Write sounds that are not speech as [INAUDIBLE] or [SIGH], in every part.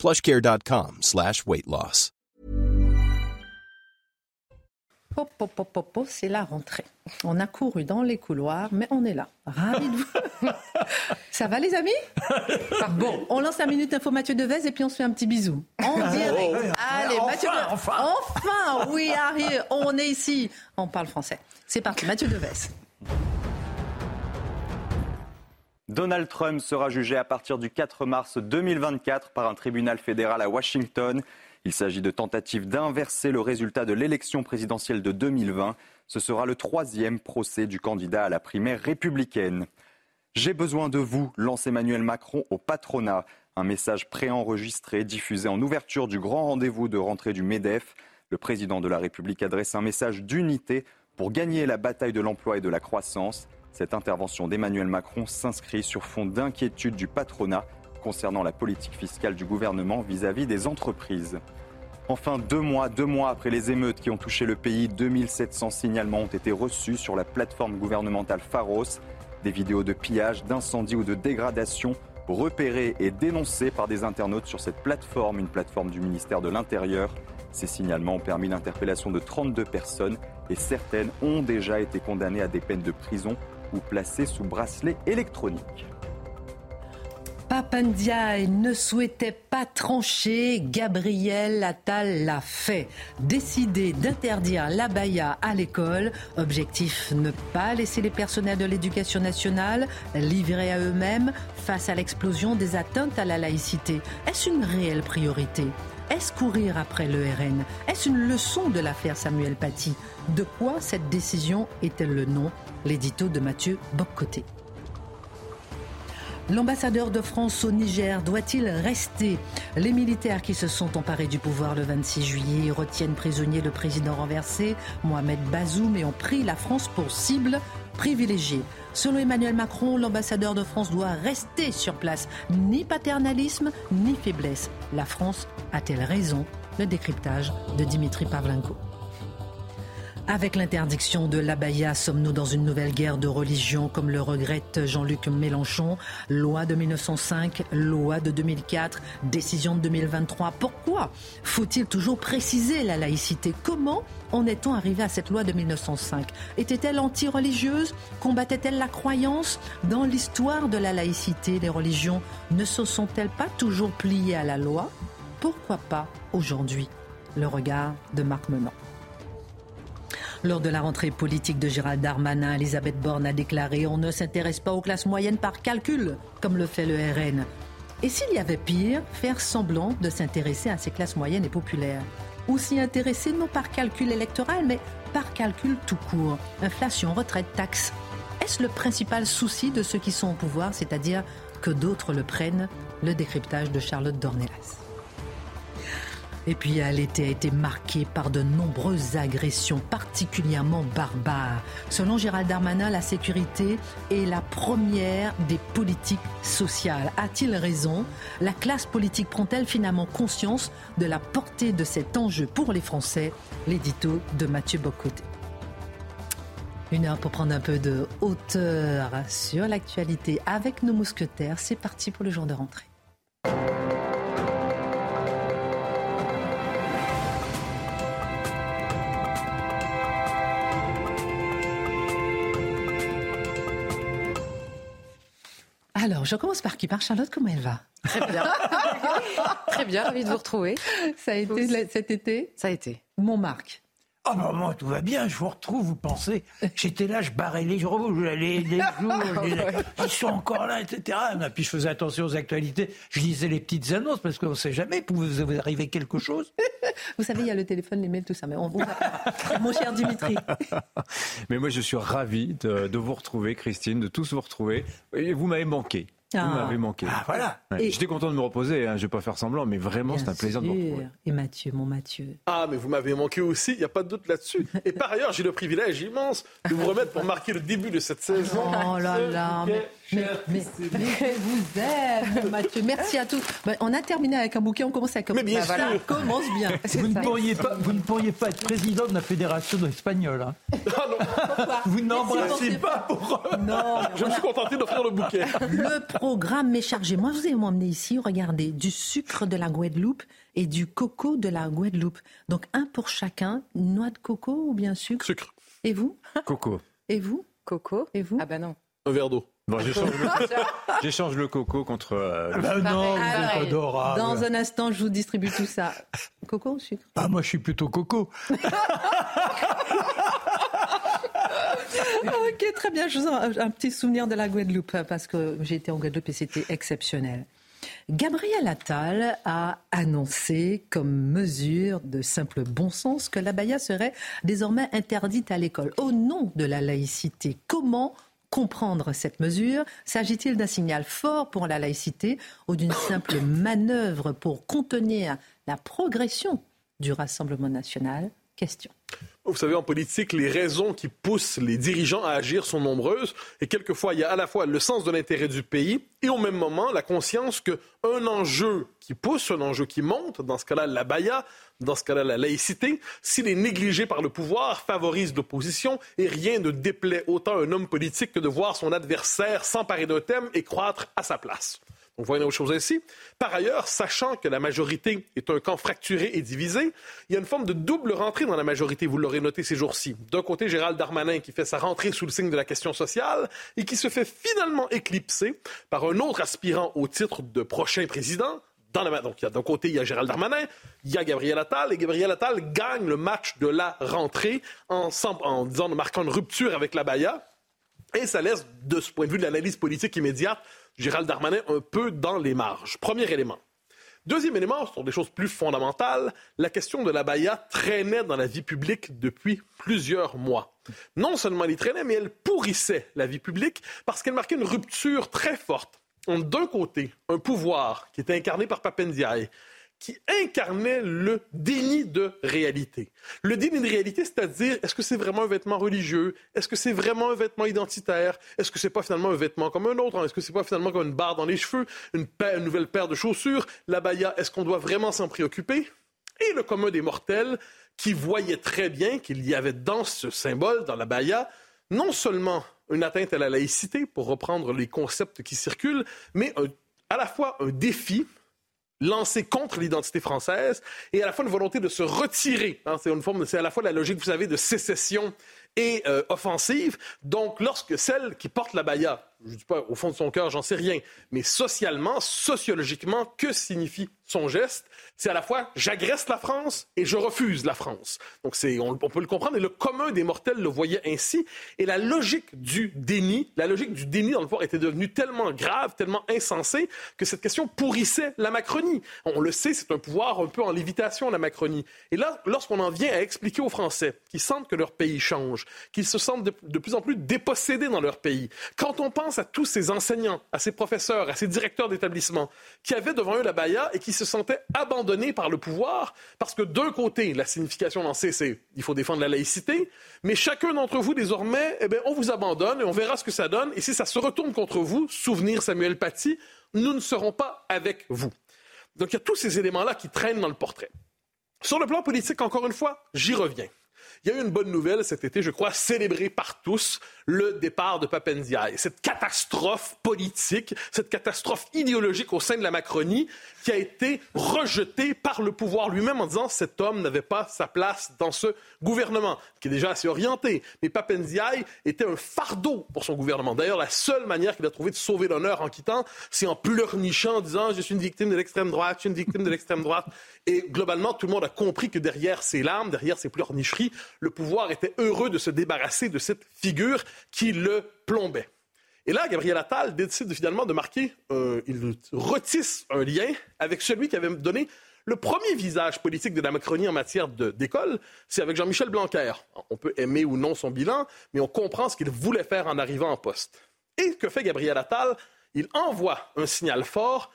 plushcare.com slash weight loss. Pop, pop, pop, pop, pop, c'est la rentrée. On a couru dans les couloirs, mais on est là. Ravi de vous. [LAUGHS] Ça va les amis? Bon, on lance la minute info Mathieu Devez et puis on se fait un petit bisou. En direct. Allez, Mathieu Devez. enfin. Enfin, we are here. On est ici. On parle français. C'est parti, Mathieu Devez. Donald Trump sera jugé à partir du 4 mars 2024 par un tribunal fédéral à Washington. Il s'agit de tentatives d'inverser le résultat de l'élection présidentielle de 2020. Ce sera le troisième procès du candidat à la primaire républicaine. J'ai besoin de vous, lance Emmanuel Macron au patronat. Un message préenregistré diffusé en ouverture du grand rendez-vous de rentrée du MEDEF. Le président de la République adresse un message d'unité pour gagner la bataille de l'emploi et de la croissance. Cette intervention d'Emmanuel Macron s'inscrit sur fond d'inquiétude du patronat concernant la politique fiscale du gouvernement vis-à-vis des entreprises. Enfin, deux mois, deux mois après les émeutes qui ont touché le pays, 2700 signalements ont été reçus sur la plateforme gouvernementale Pharos. Des vidéos de pillage, d'incendie ou de dégradation repérées et dénoncées par des internautes sur cette plateforme, une plateforme du ministère de l'Intérieur. Ces signalements ont permis l'interpellation de 32 personnes et certaines ont déjà été condamnées à des peines de prison ou placées sous bracelet électronique. Papandiaï ne souhaitait pas trancher, Gabriel Attal l'a fait. Décider d'interdire l'abaya à l'école, objectif ne pas laisser les personnels de l'éducation nationale livrés à eux-mêmes face à l'explosion des atteintes à la laïcité. Est-ce une réelle priorité? Est-ce courir après le RN Est-ce une leçon de l'affaire Samuel Paty? De quoi cette décision est-elle le nom? L'édito de Mathieu Boccoté. L'ambassadeur de France au Niger doit-il rester? Les militaires qui se sont emparés du pouvoir le 26 juillet retiennent prisonnier le président renversé, Mohamed Bazoum, et ont pris la France pour cible privilégiée. Selon Emmanuel Macron, l'ambassadeur de France doit rester sur place. Ni paternalisme, ni faiblesse. La France a-t-elle raison? Le décryptage de Dimitri Pavlenko. Avec l'interdiction de l'abaya, sommes-nous dans une nouvelle guerre de religion, comme le regrette Jean-Luc Mélenchon? Loi de 1905, loi de 2004, décision de 2023. Pourquoi faut-il toujours préciser la laïcité? Comment en est-on arrivé à cette loi de 1905 Était-elle anti-religieuse? Combattait-elle la croyance? Dans l'histoire de la laïcité, les religions ne se sont-elles pas toujours pliées à la loi? Pourquoi pas aujourd'hui? Le regard de Marc Menant. Lors de la rentrée politique de Gérald Darmanin, Elisabeth Borne a déclaré On ne s'intéresse pas aux classes moyennes par calcul, comme le fait le RN. Et s'il y avait pire, faire semblant de s'intéresser à ces classes moyennes et populaires? Ou s'y intéresser non par calcul électoral, mais par calcul tout court. Inflation, retraite, taxes. Est-ce le principal souci de ceux qui sont au pouvoir, c'est-à-dire que d'autres le prennent? Le décryptage de Charlotte Dornelas. Et puis l'été a été marqué par de nombreuses agressions particulièrement barbares. Selon Gérald Darmanin, la sécurité est la première des politiques sociales. A-t-il raison? La classe politique prend-elle finalement conscience de la portée de cet enjeu pour les Français? L'édito de Mathieu Bocoté. Une heure pour prendre un peu de hauteur sur l'actualité avec nos mousquetaires. C'est parti pour le jour de rentrée. Alors, je commence par qui Par Charlotte, comment elle va? Très bien. [LAUGHS] Très bien, ravi de vous retrouver. Ça a été cet été? Ça a été. Mon Marc. Ah bah moi tout va bien, je vous retrouve, vous pensez, j'étais là, je barrais les jours, les, les [LAUGHS] jours, ils sont encore là, etc. Et puis je faisais attention aux actualités, je lisais les petites annonces parce qu'on ne sait jamais, pouvait vous arriver quelque chose. [LAUGHS] Vous savez, il y a le téléphone, les mails, tout ça, mais on vous. Mon cher Dimitri. [LAUGHS] Mais moi, je suis ravi de, de vous retrouver, Christine, de tous vous retrouver. Et vous m'avez manqué. Vous m'avez manqué. Ah, voilà. Ouais. Et- J'étais content de me reposer, hein, je vais pas faire semblant, mais vraiment, c'est un plaisir de vous retrouver. Et Mathieu, mon Mathieu. Ah, mais vous m'avez manqué aussi, il n'y a pas de doute là-dessus. Et par ailleurs, j'ai le privilège immense de vous remettre pour marquer le début de cette saison. Oh là là, mais, mais, mais- mais je vous aime, Mathieu. Merci à tous. Ben, on a terminé avec un bouquet, on commence avec un Mais bien Ben voilà, sûr. on commence bien. [LAUGHS] Vous ne, pourriez pas, vous ne pourriez pas être président de la fédération espagnole. hein. Ah non, [LAUGHS] Vous n'embrassez pas pour... Non, je me suis contenté d'offrir le bouquet. [LAUGHS] Le programme m'est chargé. Moi, vous allez m'emmener ici, regardez, du sucre de la Guadeloupe et du coco de la Guadeloupe. Donc, un pour chacun, noix de coco ou bien sucre? Sucre, Et vous? Coco. Et vous? Coco Et vous? Ah bah non. un verre d'eau. Bon, j'échange le, [LAUGHS] j'échange le coco contre euh, le Ah non, vous êtes adorable. Dans un instant, je vous distribue tout ça. Coco ou sucre? Ah, moi, je suis plutôt coco. [LAUGHS] Ok, très bien. Je vous en un petit souvenir de la Guadeloupe parce que j'ai été en Guadeloupe et c'était exceptionnel. Gabriel Attal a annoncé comme mesure de simple bon sens que l'abaya serait désormais interdite à l'école au nom de la laïcité. Comment comprendre cette mesure. S'agit-il d'un signal fort pour la laïcité ou d'une simple manœuvre pour contenir la progression du Rassemblement national? Vous savez, en politique, les raisons qui poussent les dirigeants à agir sont nombreuses. Et quelquefois, il y a à la fois le sens de l'intérêt du pays et au même moment la conscience qu'un enjeu qui pousse, un enjeu qui monte, dans ce cas-là la baya, dans ce cas-là la laïcité, s'il est négligé par le pouvoir, favorise l'opposition et rien ne déplaît autant à un homme politique que de voir son adversaire s'emparer d'un thème et croître à sa place. On voit une autre chose ainsi. Par ailleurs, sachant que la majorité est un camp fracturé et divisé, il y a une forme de double rentrée dans la majorité, vous l'aurez noté ces jours-ci. D'un côté, Gérald Darmanin qui fait sa rentrée sous le signe de la question sociale et qui se fait finalement éclipser par un autre aspirant au titre de prochain président. Dans la... Donc, d'un côté, il y a Gérald Darmanin, il y a Gabriel Attal, et Gabriel Attal gagne le match de la rentrée en, en disant, en marquant une rupture avec la Baïa. Et ça laisse, de ce point de vue de l'analyse politique immédiate, Gérald Darmanin un peu dans les marges. Premier élément. Deuxième élément, ce sont des choses plus fondamentales. La question de la Baïa traînait dans la vie publique depuis plusieurs mois. Non seulement elle y traînait, mais elle pourrissait la vie publique parce qu'elle marquait une rupture très forte d'un côté, un pouvoir qui était incarné par Papendiaï, qui incarnait le déni de réalité. Le déni de réalité, c'est-à-dire, est-ce que c'est vraiment un vêtement religieux? Est-ce que c'est vraiment un vêtement identitaire? Est-ce que c'est pas finalement un vêtement comme un autre? Est-ce que c'est pas finalement comme une barre dans les cheveux, une, nouvelle paire de chaussures? La baya, est-ce qu'on doit vraiment s'en préoccuper? Et le commun des mortels, qui voyait très bien qu'il y avait dans ce symbole, dans la baya, non seulement une atteinte à la laïcité, pour reprendre les concepts qui circulent, mais à la fois un défi lancé contre l'identité française et à la fois une volonté de se retirer. hein. c'est une forme, c'est à la fois la logique, vous savez, de sécession et euh, offensive. Donc, lorsque celle qui porte la baya, je ne dis pas au fond de son cœur, j'en sais rien, mais socialement, sociologiquement, que signifie son geste? C'est à la fois j'agresse la France et je refuse la France. Donc, c'est, on, peut le comprendre et le commun des mortels le voyait ainsi. Et la logique du déni, la logique du déni dans le pouvoir était devenue tellement grave, tellement insensée que cette question pourrissait la Macronie. On le sait, c'est un pouvoir un peu en lévitation, la Macronie. Et là, lorsqu'on en vient à expliquer aux Français qui sentent que leur pays change, qu'ils se sentent de, de plus en plus dépossédés dans leur pays, quand on pense à tous ces enseignants, à ces professeurs, à ces directeurs d'établissement qui avaient devant eux la baya et qui se sentaient abandonnés par le pouvoir, parce que d'un côté, la signification lancée, c'est il faut défendre la laïcité, mais chacun d'entre vous, désormais, eh bien, on vous abandonne et on verra ce que ça donne. Et si ça se retourne contre vous, souvenir Samuel Paty, nous ne serons pas avec vous. Donc il y a tous ces éléments-là qui traînent dans le portrait. Sur le plan politique, encore une fois, j'y reviens. Il y a eu une bonne nouvelle cet été, je crois, célébrée par tous, le départ de Papendiaï. Cette catastrophe politique, cette catastrophe idéologique au sein de la Macronie qui a été rejetée par le pouvoir lui-même en disant cet homme n'avait pas sa place dans ce gouvernement, qui est déjà assez orienté. Mais Papendiaï était un fardeau pour son gouvernement. D'ailleurs, la seule manière qu'il a trouvé de sauver l'honneur en quittant, c'est en pleurnichant, en disant je suis une victime de l'extrême droite, je suis une victime de l'extrême droite. Et globalement, tout le monde a compris que derrière ces larmes, derrière ces pleurnicheries, le pouvoir était heureux de se débarrasser de cette figure qui le plombait. Et là, Gabriel Attal décide finalement de marquer, euh, il retisse un lien avec celui qui avait donné le premier visage politique de la Macronie en matière d'école, c'est avec Jean-Michel Blanquer. On peut aimer ou non son bilan, mais on comprend ce qu'il voulait faire en arrivant en poste. Et que fait Gabriel Attal? Il envoie un signal fort.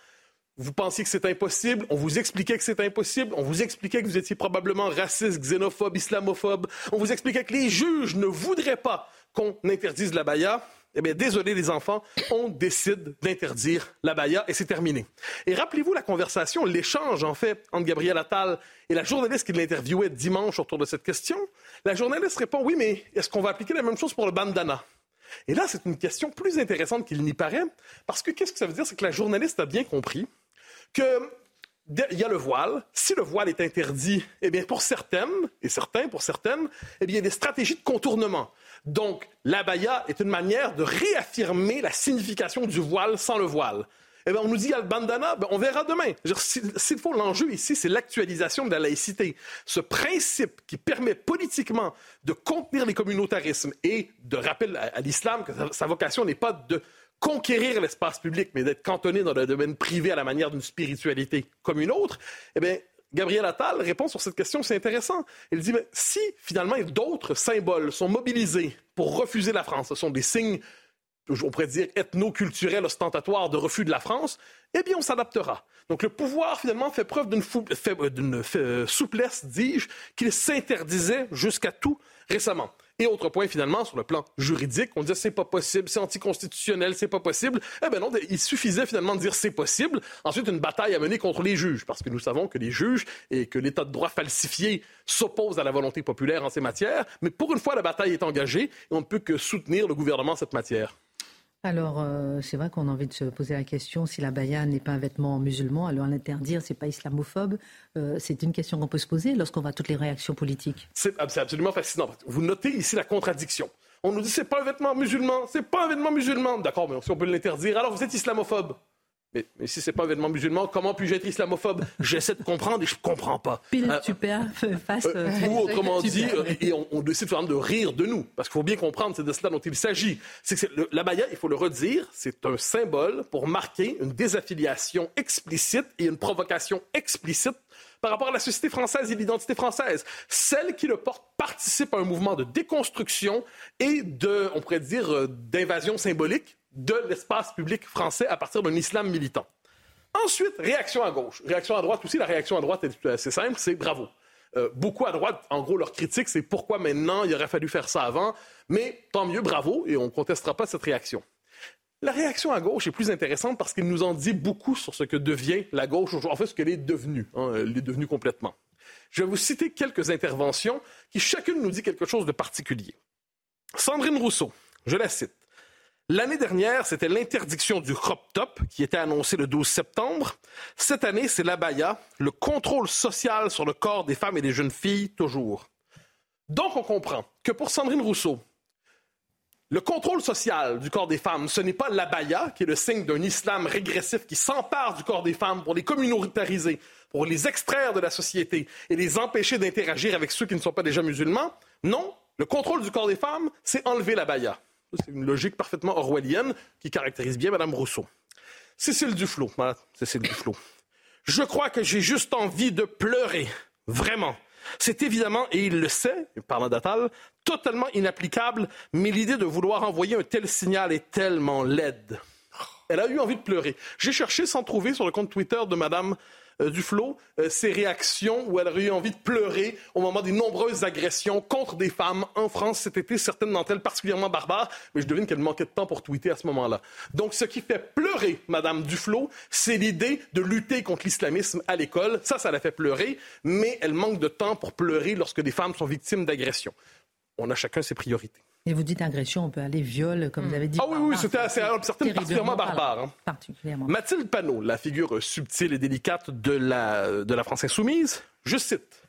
Vous pensiez que c'est impossible, on vous expliquait que c'est impossible, on vous expliquait que vous étiez probablement raciste, xénophobe, islamophobe, on vous expliquait que les juges ne voudraient pas qu'on interdise la baya. Eh bien, désolé les enfants, on décide d'interdire la baya et c'est terminé. Et rappelez-vous la conversation, l'échange en fait entre Gabriel Attal et la journaliste qui l'interviewait dimanche autour de cette question. La journaliste répond oui, mais est-ce qu'on va appliquer la même chose pour le bandana? Et là, c'est une question plus intéressante qu'il n'y paraît, parce que qu'est-ce que ça veut dire? C'est que la journaliste a bien compris que il y a le voile. Si le voile est interdit, eh bien, pour certaines, et certains, pour certaines, eh bien, il y a des stratégies de contournement. Donc, l'abaya est une manière de réaffirmer la signification du voile sans le voile. Eh bien, on nous dit al bandana, ben, on verra demain. S'il faut, l'enjeu ici, c'est l'actualisation de la laïcité. Ce principe qui permet politiquement de contenir les communautarismes et de rappeler à, l'islam que sa vocation n'est pas de conquérir l'espace public, mais d'être cantonné dans le domaine privé à la manière d'une spiritualité comme une autre, eh bien, Gabriel Attal répond sur cette question, c'est intéressant. Il dit, mais si finalement d'autres symboles sont mobilisés pour refuser la France, ce sont des signes, on pourrait dire, ethno-culturels ostentatoires de refus de la France, eh bien, on s'adaptera. Donc, le pouvoir, finalement, fait preuve d'une euh, souplesse, dis-je, qu'il s'interdisait jusqu'à tout récemment. Et autre point, finalement, sur le plan juridique, on disait c'est pas possible, c'est anticonstitutionnel, c'est pas possible. Eh bien non, il suffisait finalement de dire c'est possible. Ensuite, une bataille à mener contre les juges, parce que nous savons que les juges et que l'état de droit falsifié s'opposent à la volonté populaire en ces matières. Mais pour une fois, la bataille est engagée et on ne peut que soutenir le gouvernement en cette matière. Alors, euh, c'est vrai qu'on a envie de se poser la question si la baya n'est pas un vêtement musulman, alors l'interdire, c'est pas islamophobe. Euh, c'est une question qu'on peut se poser lorsqu'on voit toutes les réactions politiques. C'est absolument fascinant. Vous notez ici la contradiction. On nous dit c'est pas un vêtement musulman, c'est pas un vêtement musulman. D'accord, mais si on peut l'interdire, alors vous êtes islamophobe. Mais, mais, si c'est pas un événement musulman, comment puis-je être islamophobe? J'essaie de comprendre et je comprends pas. Pile euh, super face. Euh, ou [LAUGHS] autrement dit, euh, et on, on décide de rire de nous, parce qu'il faut bien comprendre, c'est de cela dont il s'agit. C'est que le, la baya, il faut le redire, c'est un symbole pour marquer une désaffiliation explicite et une provocation explicite par rapport à la société française et l'identité française. Celle qui le porte participe à un mouvement de déconstruction et de, on pourrait dire, d'invasion symbolique de l'espace public français à partir d'un islam militant. Ensuite, réaction à gauche. Réaction à droite aussi, la réaction à droite est assez simple, c'est bravo. Euh, beaucoup à droite, en gros, leur critique, c'est pourquoi maintenant il aurait fallu faire ça avant. Mais tant mieux, bravo, et on ne contestera pas cette réaction. La réaction à gauche est plus intéressante parce qu'il nous en dit beaucoup sur ce que devient la gauche aujourd'hui, en fait, ce qu'elle est devenue. Hein, elle est devenue complètement. Je vais vous citer quelques interventions qui chacune nous dit quelque chose de particulier. Sandrine Rousseau, je la cite. L'année dernière, c'était l'interdiction du crop top qui était annoncée le 12 septembre. Cette année, c'est l'abaya, le contrôle social sur le corps des femmes et des jeunes filles, toujours. Donc, on comprend que pour Sandrine Rousseau, le contrôle social du corps des femmes, ce n'est pas l'abaya, qui est le signe d'un islam régressif qui s'empare du corps des femmes pour les communautariser, pour les extraire de la société et les empêcher d'interagir avec ceux qui ne sont pas déjà musulmans. Non, le contrôle du corps des femmes, c'est enlever l'abaya. C'est une logique parfaitement orwellienne qui caractérise bien Mme Rousseau. Cécile Duflot, Cécile Duflot. Je crois que j'ai juste envie de pleurer. Vraiment. C'est évidemment, et il le sait, parlant d'Atal, totalement inapplicable, mais l'idée de vouloir envoyer un tel signal est tellement laide. Elle a eu envie de pleurer. J'ai cherché sans trouver sur le compte Twitter de Mme Duflo euh, ses réactions où elle aurait eu envie de pleurer au moment des nombreuses agressions contre des femmes en France cet été, certaines d'entre elles particulièrement barbares, mais je devine qu'elle manquait de temps pour tweeter à ce moment-là. Donc ce qui fait pleurer Madame Duflo, c'est l'idée de lutter contre l'islamisme à l'école. Ça, ça la fait pleurer, mais elle manque de temps pour pleurer lorsque des femmes sont victimes d'agressions. On a chacun ses priorités. Et vous dites agression, on peut aller viol, comme vous avez dit. Ah oui, oui, c'était particulièrement barbare. Hein. Particulièrement. Mathilde Panot, la figure subtile et délicate de la, de la France insoumise, je cite.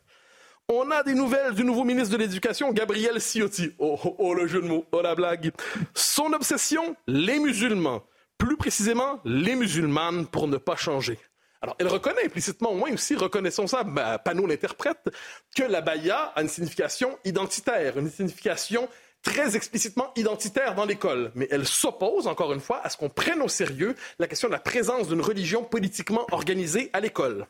On a des nouvelles du nouveau ministre de l'Éducation, Gabriel Ciotti. Oh, oh, oh, le jeu de mots, oh, la blague. Son obsession, les musulmans. Plus précisément, les musulmanes pour ne pas changer. Alors, elle reconnaît implicitement, au moins aussi, reconnaissons ça, bah, Panot l'interprète, que la baya a une signification identitaire, une signification très explicitement identitaire dans l'école, mais elle s'oppose, encore une fois, à ce qu'on prenne au sérieux la question de la présence d'une religion politiquement organisée à l'école.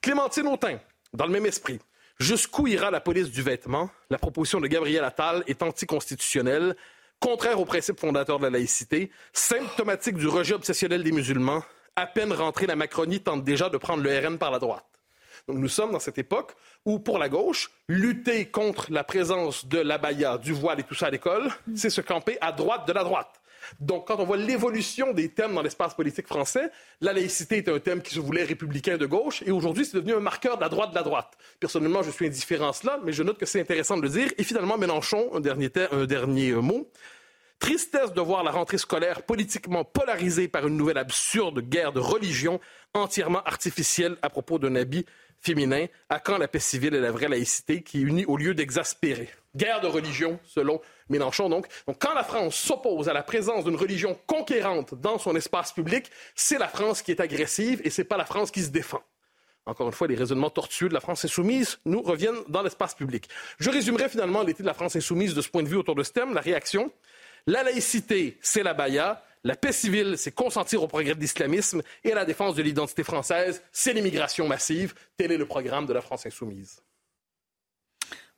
Clémentine Autain, dans le même esprit. Jusqu'où ira la police du vêtement? La proposition de Gabriel Attal est anticonstitutionnelle. contraire aux principes fondateurs de la laïcité, symptomatique du rejet obsessionnel des musulmans, à peine rentrée, la Macronie tente déjà de prendre le RN par la droite. Donc nous sommes dans cette époque où, pour la gauche, lutter contre la présence de l'abaya, du voile et tout ça à l'école, c'est se camper à droite de la droite. Donc, quand on voit l'évolution des thèmes dans l'espace politique français, la laïcité était un thème qui se voulait républicain de gauche, et aujourd'hui, c'est devenu un marqueur de la droite de la droite. Personnellement, je suis indifférent à cela, mais je note que c'est intéressant de le dire. Et finalement, Mélenchon, un dernier, un dernier euh, mot. Tristesse de voir la rentrée scolaire politiquement polarisée par une nouvelle absurde guerre de religion entièrement artificielle à propos d'un habit féminin. À quand la paix civile et la vraie laïcité qui unit au lieu d'exaspérer? Guerre de religion, selon Mélenchon. Donc, quand la France s'oppose à la présence d'une religion conquérante dans son espace public, c'est la France qui est agressive et c'est pas la France qui se défend. Encore une fois, les raisonnements tortueux de la France insoumise nous reviennent dans l'espace public. Je résumerai finalement l'été de la France insoumise de ce point de vue autour de ce thème, la réaction. La laïcité, c'est la baya. La paix civile, c'est consentir au progrès de l'islamisme. Et la défense de l'identité française, c'est l'immigration massive. Tel est le programme de la France insoumise.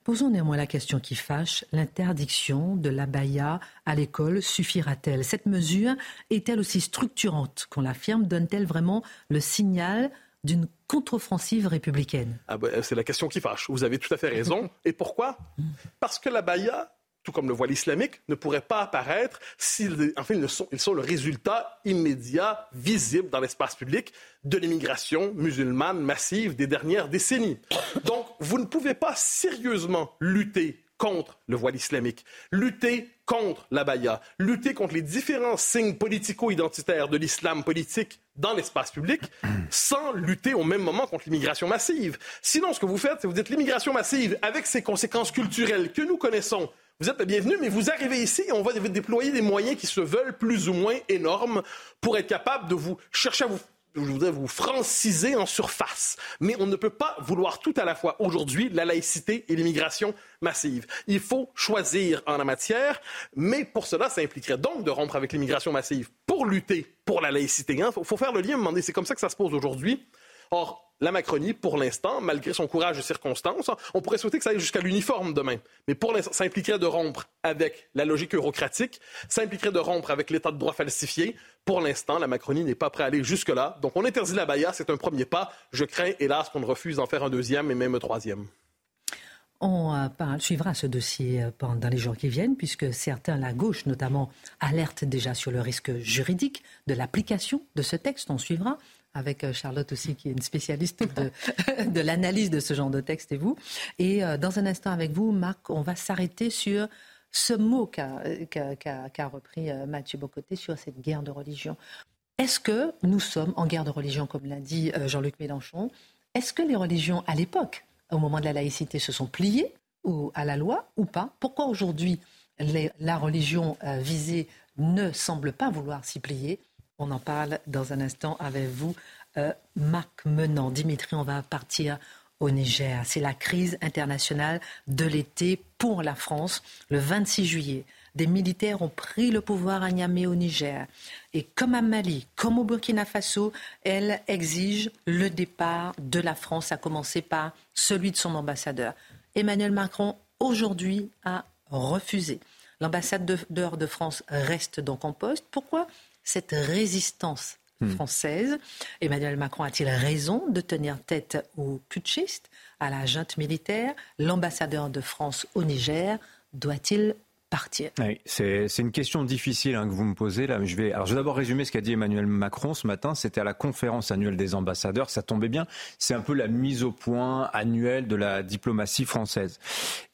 Posons néanmoins la question qui fâche. L'interdiction de l'abaya à l'école suffira-t-elle? Cette mesure est-elle aussi structurante qu'on l'affirme? Donne-t-elle vraiment le signal d'une contre-offensive républicaine? Ah ben, C'est la question qui fâche. Vous avez tout à fait raison. [LAUGHS] Et pourquoi? Parce que l'abaya tout comme le voile islamique, ne pourrait pas apparaître s'ils enfin, ils sont, ils sont le résultat immédiat, visible dans l'espace public de l'immigration musulmane massive des dernières décennies. Donc, vous ne pouvez pas sérieusement lutter contre le voile islamique, lutter contre la baya, lutter contre les différents signes politico-identitaires de l'islam politique dans l'espace public, sans lutter au même moment contre l'immigration massive. Sinon, ce que vous faites, c'est vous dites l'immigration massive, avec ses conséquences culturelles que nous connaissons, vous êtes le bienvenu, mais vous arrivez ici et on va déployer des moyens qui se veulent plus ou moins énormes pour être capable de vous chercher à vous je voudrais vous franciser en surface. Mais on ne peut pas vouloir tout à la fois aujourd'hui la laïcité et l'immigration massive. Il faut choisir en la matière, mais pour cela, ça impliquerait donc de rompre avec l'immigration massive pour lutter pour la laïcité. Il hein. faut, faire le lien, demander, c'est comme ça que ça se pose aujourd'hui. Or, la Macronie, pour l'instant, malgré son courage de circonstances, on pourrait souhaiter que ça aille jusqu'à l'uniforme demain. Mais pour l'instant, ça impliquerait de rompre avec la logique eurocratique, ça impliquerait de rompre avec l'état de droit falsifié. Pour l'instant, la Macronie n'est pas prête à aller jusque-là. Donc on interdit la baïa, c'est un premier pas. Je crains, hélas, qu'on refuse d'en faire un deuxième et même un troisième. On euh, suivra ce dossier euh, pendant les jours qui viennent, puisque certains, la gauche notamment, alertent déjà sur le risque juridique de l'application de ce texte. On suivra avec euh, Charlotte aussi, qui est une spécialiste [LAUGHS] de, l'analyse de ce genre de texte, et vous. Et euh, dans un instant avec vous, Marc, on va s'arrêter sur ce mot qu'a repris euh, Mathieu Bocoté sur cette guerre de religion. Est-ce que nous sommes en guerre de religion, comme l'a dit Jean-Luc Mélenchon? Est-ce que les religions, à l'époque, au moment de la laïcité, se sont pliées à la loi ou pas? Pourquoi aujourd'hui la religion visée ne semble pas vouloir s'y plier? On en parle dans un instant avec vous. Euh, Marc Menant, Dimitri, on va partir au Niger. C'est la crise internationale de l'été pour la France. Le 26 juillet, des militaires ont pris le pouvoir à Niamey au Niger. Et comme à Mali, comme au Burkina Faso, elle exige le départ de la France, à commencer par celui de son ambassadeur. Emmanuel Macron, aujourd'hui, a refusé. L'ambassadeur de France reste donc en poste. Pourquoi cette résistance hmm. française. Emmanuel Macron a-t-il raison de tenir tête aux putschistes, à la junte militaire? L'ambassadeur de France au Niger doit-il partir c'est une question difficile hein, que vous me posez là. Je vais, alors je vais d'abord résumer ce qu'a dit Emmanuel Macron ce matin. C'était à la conférence annuelle des ambassadeurs. Ça tombait bien. C'est un peu la mise au point annuelle de la diplomatie française.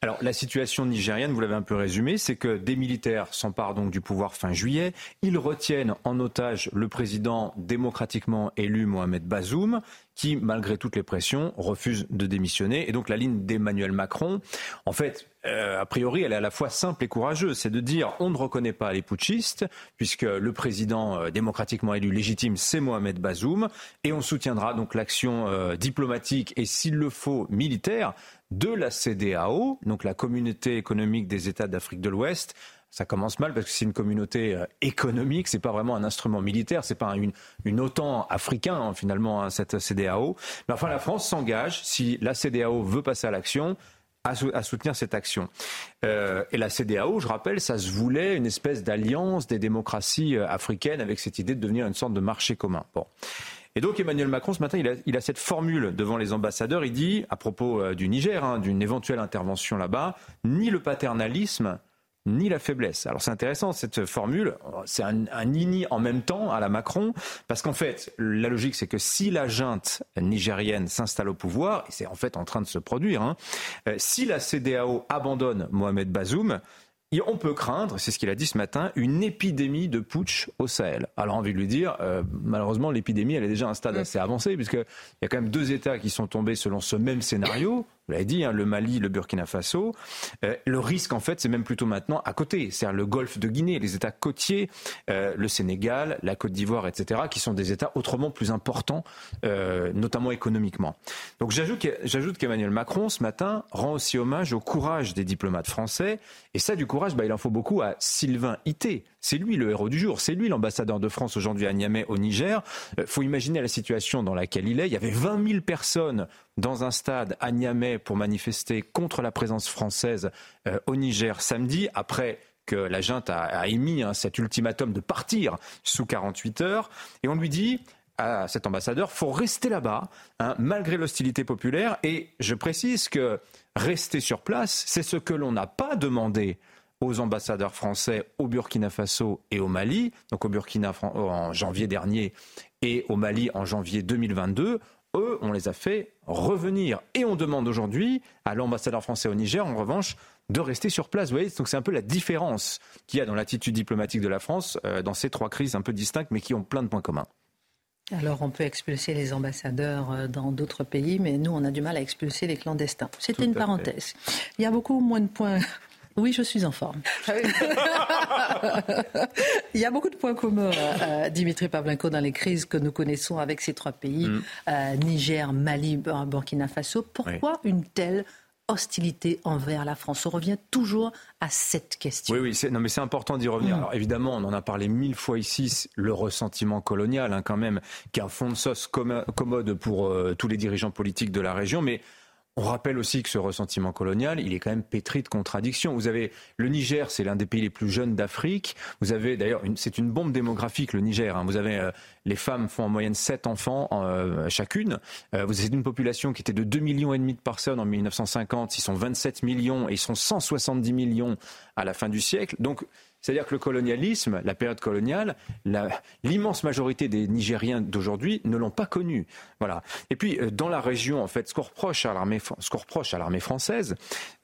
Alors la situation nigérienne, vous l'avez un peu résumé, c'est que des militaires s'emparent donc du pouvoir fin juillet. Ils retiennent en otage le président démocratiquement élu Mohamed Bazoum qui, malgré toutes les pressions, refuse de démissionner. Et donc la ligne d'Emmanuel Macron, en fait, euh, a priori, elle est à la fois simple et courageuse. C'est de dire on ne reconnaît pas les putschistes, puisque le président euh, démocratiquement élu légitime, c'est Mohamed Bazoum, et on soutiendra donc l'action euh, diplomatique et, s'il le faut, militaire de la CDAO, donc la communauté économique des États d'Afrique de l'Ouest, ça commence mal parce que c'est une communauté euh, économique, c'est pas vraiment un instrument militaire, c'est pas une, une OTAN africain hein, finalement hein, cette CDAO. Mais enfin, la France s'engage si la CDAO veut passer à l'action à, soutenir cette action. Euh, et la CDAO, je rappelle, ça se voulait une espèce d'alliance des démocraties euh, africaines avec cette idée de devenir une sorte de marché commun. Bon. Et donc Emmanuel Macron, ce matin, il a, il a, cette formule devant les ambassadeurs. Il dit, à propos du Niger, hein, d'une éventuelle intervention là-bas, ni le paternalisme, ni la faiblesse. Alors c'est intéressant cette formule, c'est un, un, nini en même temps à la Macron, parce qu'en fait la logique c'est que si la junte nigérienne s'installe au pouvoir, et c'est en fait en train de se produire, hein, euh, si la CDAO abandonne Mohamed Bazoum, on peut craindre, c'est ce qu'il a dit ce matin, une épidémie de putsch au Sahel. Alors, envie de lui dire, euh, malheureusement, l'épidémie, elle est déjà à un stade assez avancé, puisqu'il y a quand même deux États qui sont tombés selon ce même scénario vous l'avez dit, hein, le Mali, le Burkina Faso. Euh, le risque, en fait, c'est même plutôt maintenant à côté, c'est-à-dire le golfe de Guinée, les États côtiers, euh, le Sénégal, la Côte d'Ivoire, etc., qui sont des États autrement plus importants, euh, notamment économiquement. Donc j'ajoute qu'Emmanuel Macron, ce matin, rend aussi hommage au courage des diplomates français. Et ça, du courage, bah, il en faut beaucoup à Sylvain Ité. C'est lui le héros du jour, c'est lui l'ambassadeur de France aujourd'hui à Niamey, au Niger. Faut imaginer la situation dans laquelle il est. Il y avait 20 000 personnes dans un stade à Niamey pour manifester contre la présence française euh, au Niger samedi, après que la junte a, émis hein, cet ultimatum de partir sous 48 heures. Et on lui dit, à cet ambassadeur, faut rester là-bas, hein, malgré l'hostilité populaire. Et je précise que rester sur place, c'est ce que l'on n'a pas demandé aux ambassadeurs français au Burkina Faso et au Mali, donc au Burkina en janvier dernier et au Mali en janvier 2022 eux, on les a fait revenir. Et on demande aujourd'hui à l'ambassadeur français au Niger, en revanche, de rester sur place. Vous voyez, donc c'est un peu la différence qu'il y a dans l'attitude diplomatique de la France euh, dans ces trois crises un peu distinctes, mais qui ont plein de points communs. Alors on peut expulser les ambassadeurs euh, dans d'autres pays, mais nous on a du mal à expulser les clandestins. C'était une parenthèse. Il y a beaucoup moins de points oui, je suis en forme. [LAUGHS] Il y a beaucoup de points communs, euh, Dimitri Pavlenko, dans les crises que nous connaissons avec ces trois pays, mm. euh, Niger, Mali, Burkina Faso. Pourquoi une telle hostilité envers la France? On revient toujours à cette question. Oui, oui, non, mais c'est important d'y revenir. Mm. Alors évidemment, on en a parlé mille fois ici, le ressentiment colonial, hein, quand même, qui est un fond de sauce commode pour euh, tous les dirigeants politiques de la région, mais on rappelle aussi que ce ressentiment colonial, il est quand même pétri de contradictions. Vous avez le Niger, c'est l'un des pays les plus jeunes d'Afrique. Vous avez d'ailleurs, c'est une bombe démographique le Niger. Hein. Vous avez euh, les femmes font en moyenne 7 enfants euh, chacune. Euh, vous avez une population qui était de 2 millions et demi de personnes en 1950. Ils sont 27 millions et ils sont 170 millions à la fin du siècle. Donc c'est-à-dire que le colonialisme, la période coloniale, l'immense majorité des Nigériens d'aujourd'hui ne l'ont pas connu. Voilà. Et puis euh, dans la région, en fait, ce qu'on reproche à l'armée, française,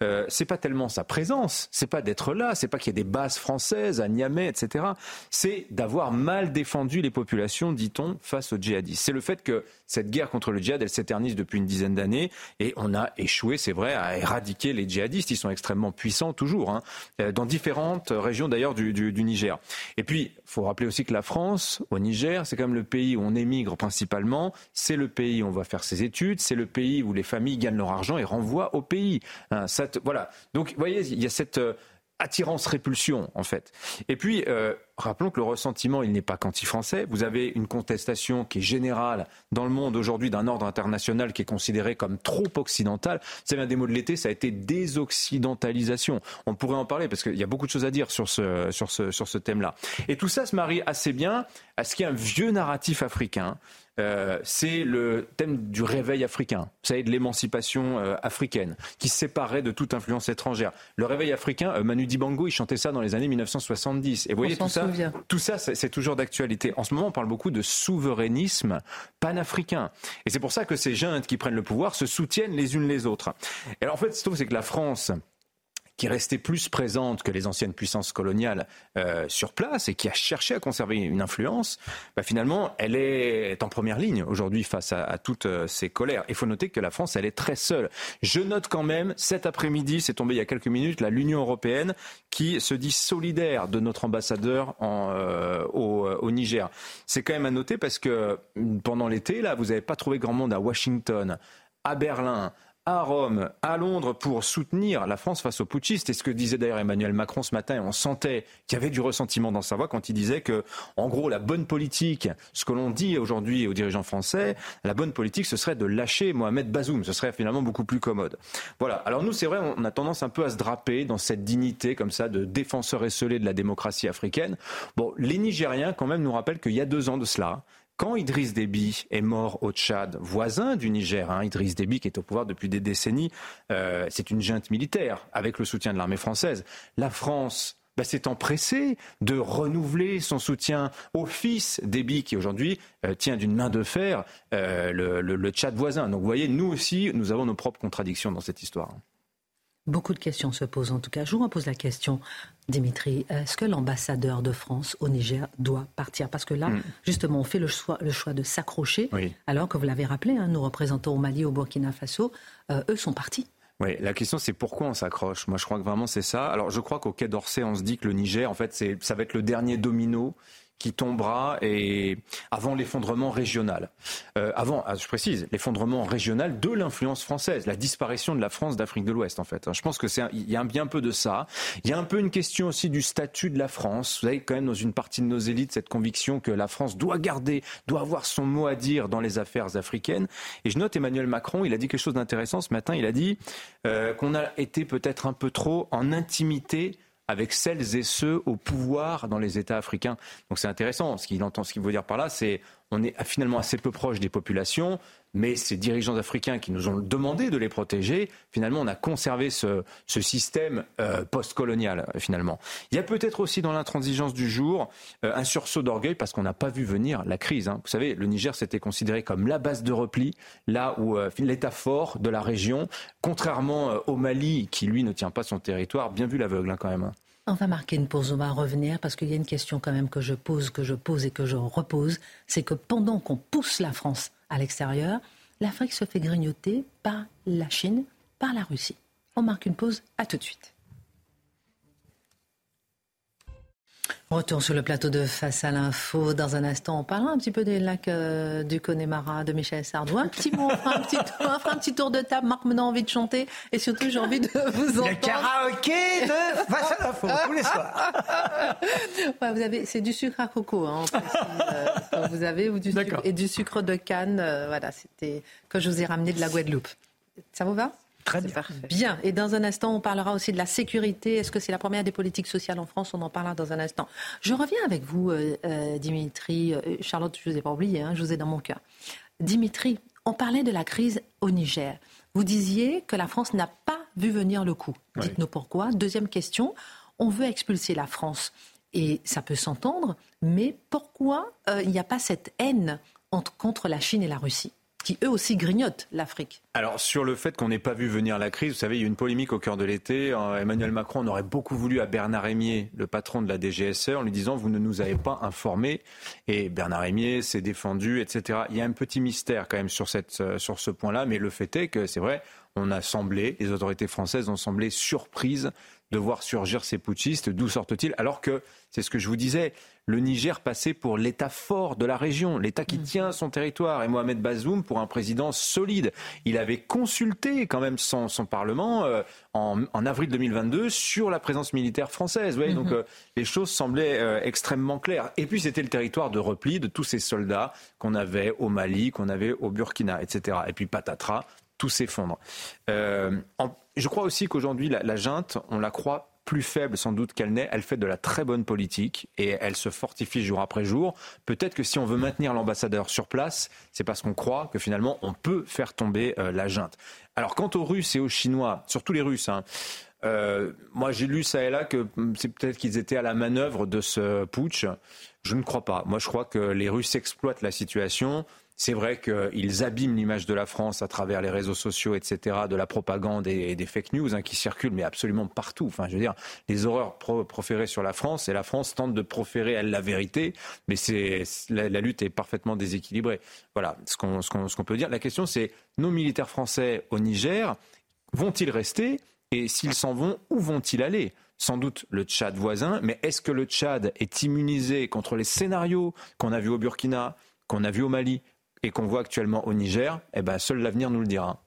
euh, c'est pas tellement sa présence, c'est pas d'être là, c'est pas qu'il y ait des bases françaises à Niamey, etc. C'est d'avoir mal défendu les populations, dit-on, face aux djihadistes. C'est le fait que cette guerre contre le djihad, elle s'éternise depuis une dizaine d'années et on a échoué, c'est vrai, à éradiquer les djihadistes. Ils sont extrêmement puissants toujours, hein, euh, dans différentes régions d'ailleurs du, Niger. Et puis, il faut rappeler aussi que la France, au Niger, c'est quand même le pays où on émigre principalement. C'est le pays où on va faire ses études. C'est le pays où les familles gagnent leur argent et renvoient au pays. Hein, voilà. Donc, vous voyez, il y a cette euh, attirance-répulsion, en fait. Et puis, euh, rappelons que le ressentiment, il n'est pas qu'anti-français. Vous avez une contestation qui est générale dans le monde aujourd'hui d'un ordre international qui est considéré comme trop occidental. C'est un des mots de l'été, ça a été désoccidentalisation. On pourrait en parler parce qu'il y a beaucoup de choses à dire sur ce, sur ce, sur ce thème-là. Et tout ça se marie assez bien à ce qu'il y a un vieux narratif africain euh, c'est le thème du réveil africain, vous savez, de l'émancipation euh, africaine, qui se séparait de toute influence étrangère. Le réveil africain, euh, Manu Dibango, il chantait ça dans les années 1970. Et vous voyez, tout ça, tout ça, c'est toujours d'actualité. En ce moment, on parle beaucoup de souverainisme panafricain. Et c'est pour ça que ces jeunes qui prennent le pouvoir se soutiennent les unes les autres. Et alors, en fait, ce c'est que la France, qui restait plus présente que les anciennes puissances coloniales euh, sur place et qui a cherché à conserver une influence, bah finalement, elle est en première ligne aujourd'hui face à, toutes euh, ces colères. Il faut noter que la France, elle est très seule. Je note quand même, cet après-midi, c'est tombé il y a quelques minutes, l'Union européenne qui se dit solidaire de notre ambassadeur en, euh, au, au, Niger. C'est quand même à noter parce que pendant l'été, là, vous n'avez pas trouvé grand monde à Washington, à Berlin, à Rome, à Londres, pour soutenir la France face aux putschistes. Et ce que disait d'ailleurs Emmanuel Macron ce matin, on sentait qu'il y avait du ressentiment dans sa voix quand il disait que, en gros, la bonne politique, ce que l'on dit aujourd'hui aux dirigeants français, la bonne politique, ce serait de lâcher Mohamed Bazoum. Ce serait finalement beaucoup plus commode. Voilà. Alors nous, c'est vrai, on a tendance un peu à se draper dans cette dignité comme ça de défenseur esselé de la démocratie africaine. Bon, les Nigériens, quand même, nous rappellent qu'il y a deux ans de cela, quand Idriss Déby est mort au Tchad, voisin du Niger, hein, Idriss Déby qui est au pouvoir depuis des décennies, euh, c'est une junte militaire avec le soutien de l'armée française. La France bah, s'est empressée de renouveler son soutien au fils Déby qui aujourd'hui euh, tient d'une main de fer euh, le, le Tchad voisin. Donc vous voyez, nous aussi, nous avons nos propres contradictions dans cette histoire. Beaucoup de questions se posent en tout cas. Je vous repose la question, Dimitri. Est-ce que l'ambassadeur de France au Niger doit partir? Parce que là, hmm. justement, on fait le choix, le choix de s'accrocher, alors que vous l'avez rappelé, hein, nos représentants au Mali, au Burkina Faso, euh, eux sont partis. Oui, la question c'est pourquoi on s'accroche? Moi, je crois que vraiment c'est ça. Alors, je crois qu'au Quai d'Orsay, on se dit que le Niger, en fait, ça va être le dernier domino qui tombera et avant l'effondrement régional. Euh, avant, ah, je précise, l'effondrement régional de l'influence française, la disparition de la France d'Afrique de l'Ouest en fait. Je pense que c'est y a un bien peu de ça. Il y a un peu une question aussi du statut de la France. Vous avez quand même dans une partie de nos élites cette conviction que la France doit garder, doit avoir son mot à dire dans les affaires africaines. Et je note Emmanuel Macron, il a dit quelque chose d'intéressant ce matin. Il a dit euh, qu'on a été peut-être un peu trop en intimité avec celles et ceux au pouvoir dans les États africains. Donc c'est intéressant. Ce qu'il entend, ce qu'il veut dire par là, c'est on est finalement assez peu proche des populations, mais ces dirigeants africains qui nous ont demandé de les protéger, finalement, on a conservé ce, système euh, post-colonial, finalement. Il y a peut-être aussi dans l'intransigeance du jour euh, un sursaut d'orgueil parce qu'on n'a pas vu venir la crise. Hein. Vous savez, le Niger s'était considéré comme la base de repli, là où euh, l'État fort de la région, contrairement au Mali, qui lui ne tient pas son territoire, bien vu l'aveugle hein, quand même. On va marquer une pause, on va revenir parce qu'il y a une question quand même que je pose, que je pose et que je repose. C'est que pendant qu'on pousse la France à l'extérieur, l'Afrique se fait grignoter par la Chine, par la Russie. On marque une pause, à tout de suite. Retour sur le plateau de Face à l'info. Dans un instant, on parlera un petit peu des lacs euh, du Connemara, de Michel Sardou. Un petit mot, on fera un petit, [LAUGHS] un petit tour de table. Marc maintenant envie de chanter. Et surtout, j'ai envie de vous entendre. Le karaoké de Face à l'info, tous les soirs. [LAUGHS] vous avez, c'est du sucre à coco, hein, euh, vous avez, ou du sucre, et du sucre de canne. Euh, voilà, c'était que je vous ai ramené de la Guadeloupe. Ça vous va? Très bien. Bien. Et dans un instant, on parlera aussi de la sécurité. Est-ce que c'est la première des politiques sociales en France? On en parlera dans un instant. Je reviens avec vous, euh, euh, Dimitri. Euh, Charlotte, je ne vous ai pas oublié, hein, je vous ai dans mon cœur. Dimitri, on parlait de la crise au Niger. Vous disiez que la France n'a pas vu venir le coup. Dites-nous pourquoi. Deuxième question, on veut expulser la France. Et ça peut s'entendre, mais pourquoi il n'y a pas cette haine contre la Chine et la Russie? Qui eux aussi grignotent l'Afrique. Alors sur le fait qu'on n'ait pas vu venir la crise, vous savez, il y a eu une polémique au cœur de l'été. Euh, Emmanuel Macron aurait beaucoup voulu à Bernard Rémier, le patron de la DGSE, en lui disant vous ne nous avez pas informés. Et Bernard Rémier s'est défendu, etc. Il y a un petit mystère quand même euh, sur ce point-là, mais le fait est que c'est vrai, on a semblé, les autorités françaises ont semblé surprises de voir surgir ces putschistes. D'où sortent-ils Alors que, c'est ce que je vous disais, le Niger passait pour l'État fort de la région, l'État qui mm. tient son territoire. Et Mohamed Bazoum, pour un président solide, il avait consulté quand même son, Parlement euh, en, avril 2022 sur la présence militaire française. Ouais, Donc mm-hmm. euh, les choses semblaient euh, extrêmement claires. Et puis c'était le territoire de repli de tous ces soldats qu'on avait au Mali, qu'on avait au Burkina, etc. Et puis patatras, tout s'effondre. Je crois aussi qu'aujourd'hui, la, junte, on la croit plus faible sans doute qu'elle n'est, elle fait de la très bonne politique et elle se fortifie jour après jour. Peut-être que si on veut maintenir l'ambassadeur sur place, c'est parce qu'on croit que finalement on peut faire tomber euh, la junte. Alors quant aux Russes et aux Chinois, surtout les Russes, hein, euh, moi j'ai lu ça et là que hum, c'est peut-être qu'ils étaient à la manœuvre de ce putsch. Je ne crois pas. Moi je crois que les Russes exploitent la situation. C'est vrai qu'ils abîment l'image de la France à travers les réseaux sociaux, etc., de la propagande et, des fake news hein, qui circulent, mais absolument partout. Enfin, je veux dire, les horreurs proférées sur la France, et la France tente de proférer, elle, la vérité, mais la, lutte est parfaitement déséquilibrée. Voilà ce qu'on peut dire. La question, c'est nos militaires français au Niger, vont-ils rester Et s'ils s'en vont, où vont-ils aller? Sans doute le Tchad voisin, mais est-ce que le Tchad est immunisé contre les scénarios qu'on a vus au Burkina, qu'on a vus au Mali, et qu'on voit actuellement au Niger, eh ben, seul l'avenir nous le dira.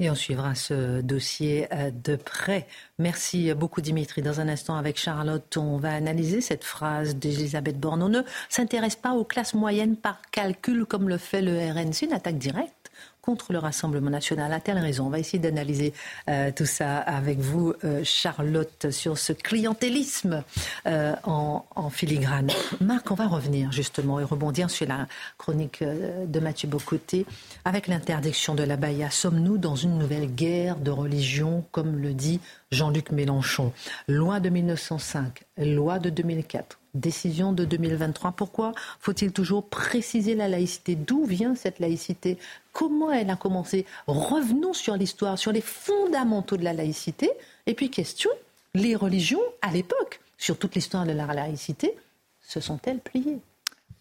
Et on suivra ce dossier euh, de près. Merci beaucoup Dimitri. Dans un instant avec Charlotte, on va analyser cette phrase d'Elisabeth Borne. On ne s'intéresse pas aux classes moyennes par calcul comme le fait le RNC, une attaque directe contre le Rassemblement national. A-t-elle raison On va essayer d'analyser euh, tout ça avec vous, euh, Charlotte, sur ce clientélisme euh, en, filigrane. Marc, on va revenir justement et rebondir sur la chronique de Mathieu Bocoté. Avec l'interdiction de la Baïa, sommes-nous dans une nouvelle guerre de religion, comme le dit Jean-Luc Mélenchon? Loi de 1905, loi de 2004 décision de 2023. Pourquoi faut-il toujours préciser la laïcité? D'où vient cette laïcité? Comment elle a commencé? Revenons sur l'histoire, sur les fondamentaux de la laïcité. Et puis question, les religions à l'époque, sur toute l'histoire de la laïcité, se sont-elles pliées?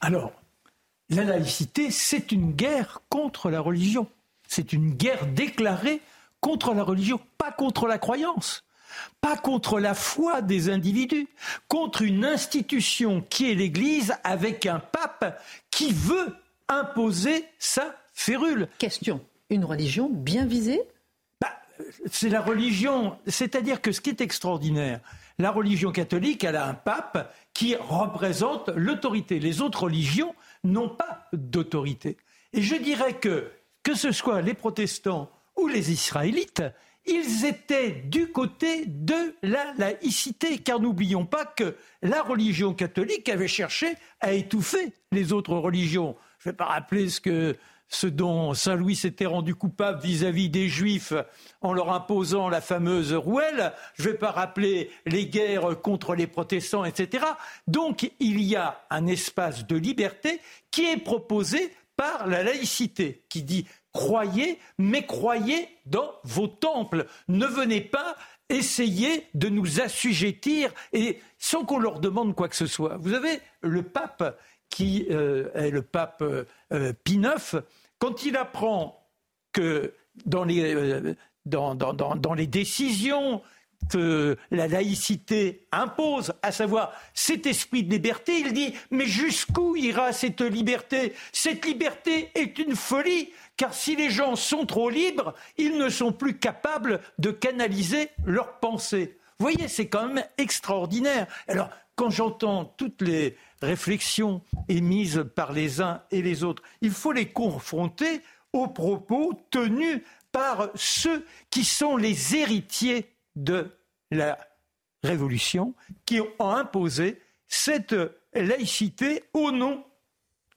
Alors, la laïcité, c'est une guerre contre la religion. C'est une guerre déclarée contre la religion, pas contre la croyance pas contre la foi des individus, contre une institution qui est l'Église avec un pape qui veut imposer sa férule. Question, une religion bien visée? Bah, C'est la religion, c'est-à-dire que ce qui est extraordinaire, la religion catholique, elle a un pape qui représente l'autorité. Les autres religions n'ont pas d'autorité. Et je dirais que, que ce soit les protestants ou les israélites, ils étaient du côté de la laïcité, car n'oublions pas que la religion catholique avait cherché à étouffer les autres religions. Je ne vais pas rappeler ce, que, ce dont Saint Louis s'était rendu coupable vis-à-vis des Juifs en leur imposant la fameuse rouelle. Je ne vais pas rappeler les guerres contre les protestants, etc. Donc il y a un espace de liberté qui est proposé par la laïcité, qui dit croyez, mais croyez dans vos temples. Ne venez pas essayer de nous assujettir et sans qu'on leur demande quoi que ce soit. Vous avez le pape qui euh, est le pape euh, Pie IX, quand il apprend que dans les, euh, dans, dans les décisions que la laïcité impose, à savoir cet esprit de liberté, il dit mais jusqu'où ira cette liberté? Cette liberté est une folie, car si les gens sont trop libres, ils ne sont plus capables de canaliser leurs pensées. Vous voyez, c'est quand même extraordinaire. Alors, quand j'entends toutes les réflexions émises par les uns et les autres, il faut les confronter aux propos tenus par ceux qui sont les héritiers de la Révolution, qui ont imposé cette laïcité au nom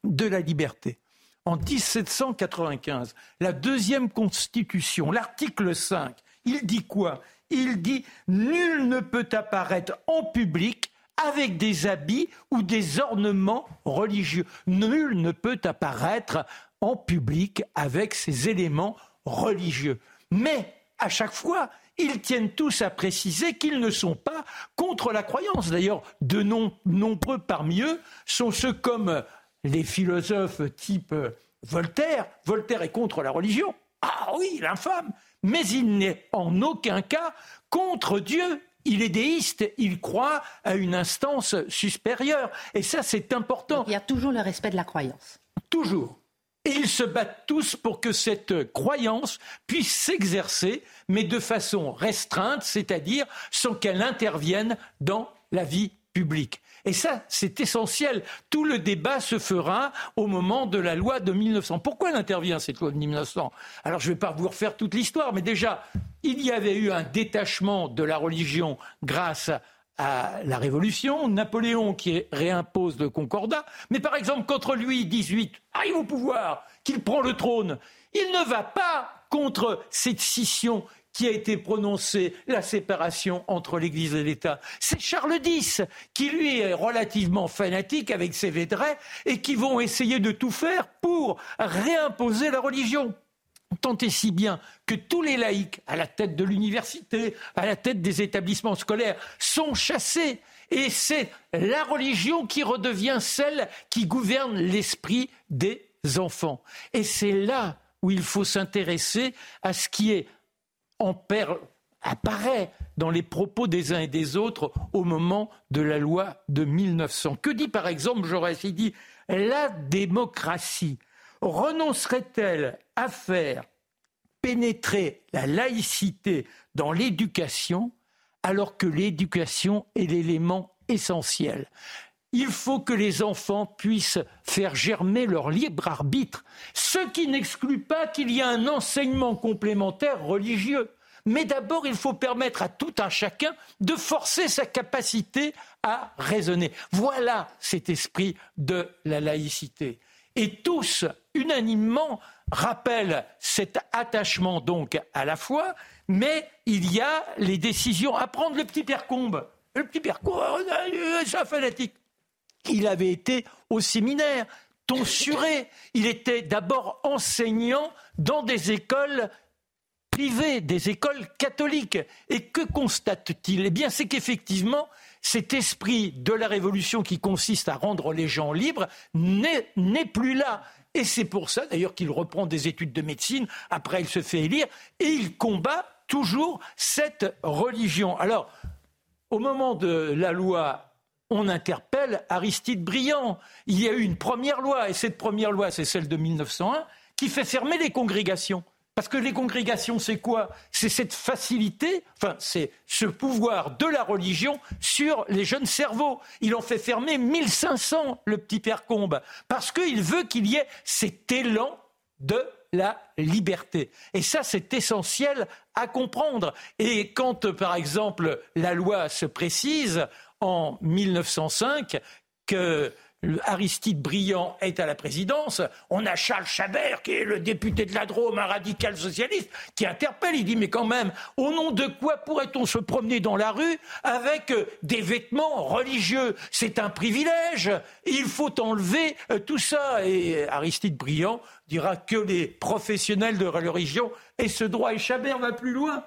de la liberté. En 1795, la deuxième constitution, l'article 5, il dit quoi? Il dit Nul ne peut apparaître en public avec des habits ou des ornements religieux. Nul ne peut apparaître en public avec ces éléments religieux. Mais à chaque fois, ils tiennent tous à préciser qu'ils ne sont pas contre la croyance. D'ailleurs, de nombreux parmi eux sont ceux comme les philosophes type Voltaire. Voltaire est contre la religion. Ah oui, l'infâme. Mais il n'est en aucun cas contre Dieu. Il est déiste, il croit à une instance supérieure. Et ça, c'est important. il y a toujours le respect de la croyance. Toujours. Et ils se battent tous pour que cette croyance puisse s'exercer, mais de façon restreinte, c'est-à-dire sans qu'elle intervienne dans la vie publique. Et ça, c'est essentiel. Tout le débat se fera au moment de la loi de 1900. Pourquoi elle intervient, cette loi de 1900 Alors, je ne vais pas vous refaire toute l'histoire, mais déjà, il y avait eu un détachement de la religion grâce à à la Révolution, Napoléon qui réimpose le concordat, mais par exemple contre Louis XVIII arrive au pouvoir, qu'il prend le trône, il ne va pas contre cette scission qui a été prononcée, la séparation entre l'Église et l'État. C'est Charles X qui, lui, est relativement fanatique avec ses védrets et qui vont essayer de tout faire pour réimposer la religion. Tant et si bien que tous les laïcs, à la tête de l'université, à la tête des établissements scolaires, sont chassés. Et c'est la religion qui redevient celle qui gouverne l'esprit des enfants. Et c'est là où il faut s'intéresser à ce qui est apparaît dans les propos des uns et des autres au moment de la loi de 1900. Que dit par exemple Jaurès Il dit la démocratie? Renoncerait-elle à faire pénétrer la laïcité dans l'éducation alors que l'éducation est l'élément essentiel? Il faut que les enfants puissent faire germer leur libre arbitre, ce qui n'exclut pas qu'il y ait un enseignement complémentaire religieux. Mais d'abord, il faut permettre à tout un chacun de forcer sa capacité à raisonner. Voilà cet esprit de la laïcité. Et tous, unanimement, rappellent cet attachement donc à la foi, mais il y a les décisions à prendre. Le petit Père Combe, le petit Père Combe, c'est un fanatique. Il avait été au séminaire, tonsuré. Il était d'abord enseignant dans des écoles privées, des écoles catholiques. Et que constate-t-il? Eh bien, c'est qu'effectivement, cet esprit de la révolution qui consiste à rendre les gens libres n'est plus là. Et c'est pour ça, d'ailleurs, qu'il reprend des études de médecine. Après, il se fait élire et il combat toujours cette religion. Alors, au moment de la loi, on interpelle Aristide Briand. Il y a eu une première loi, et cette première loi, c'est celle de 1901, qui fait fermer les congrégations. Parce que les congrégations, c'est quoi? C'est cette facilité, enfin, c'est ce pouvoir de la religion sur les jeunes cerveaux. Il en fait fermer 1500, le petit Père parce qu'il veut qu'il y ait cet élan de la liberté. Et ça, c'est essentiel à comprendre. Et quand, par exemple, la loi se précise en 1905 que Aristide Briand est à la présidence, on a Charles Chabert, qui est le député de la Drôme, un radical socialiste, qui interpelle. Il dit Mais quand même, au nom de quoi pourrait-on se promener dans la rue avec euh, des vêtements religieux? C'est un privilège. Il faut enlever euh, tout ça. Et Aristide Briand dira que les professionnels de la religion aient ce droit. Et Chabert va plus loin.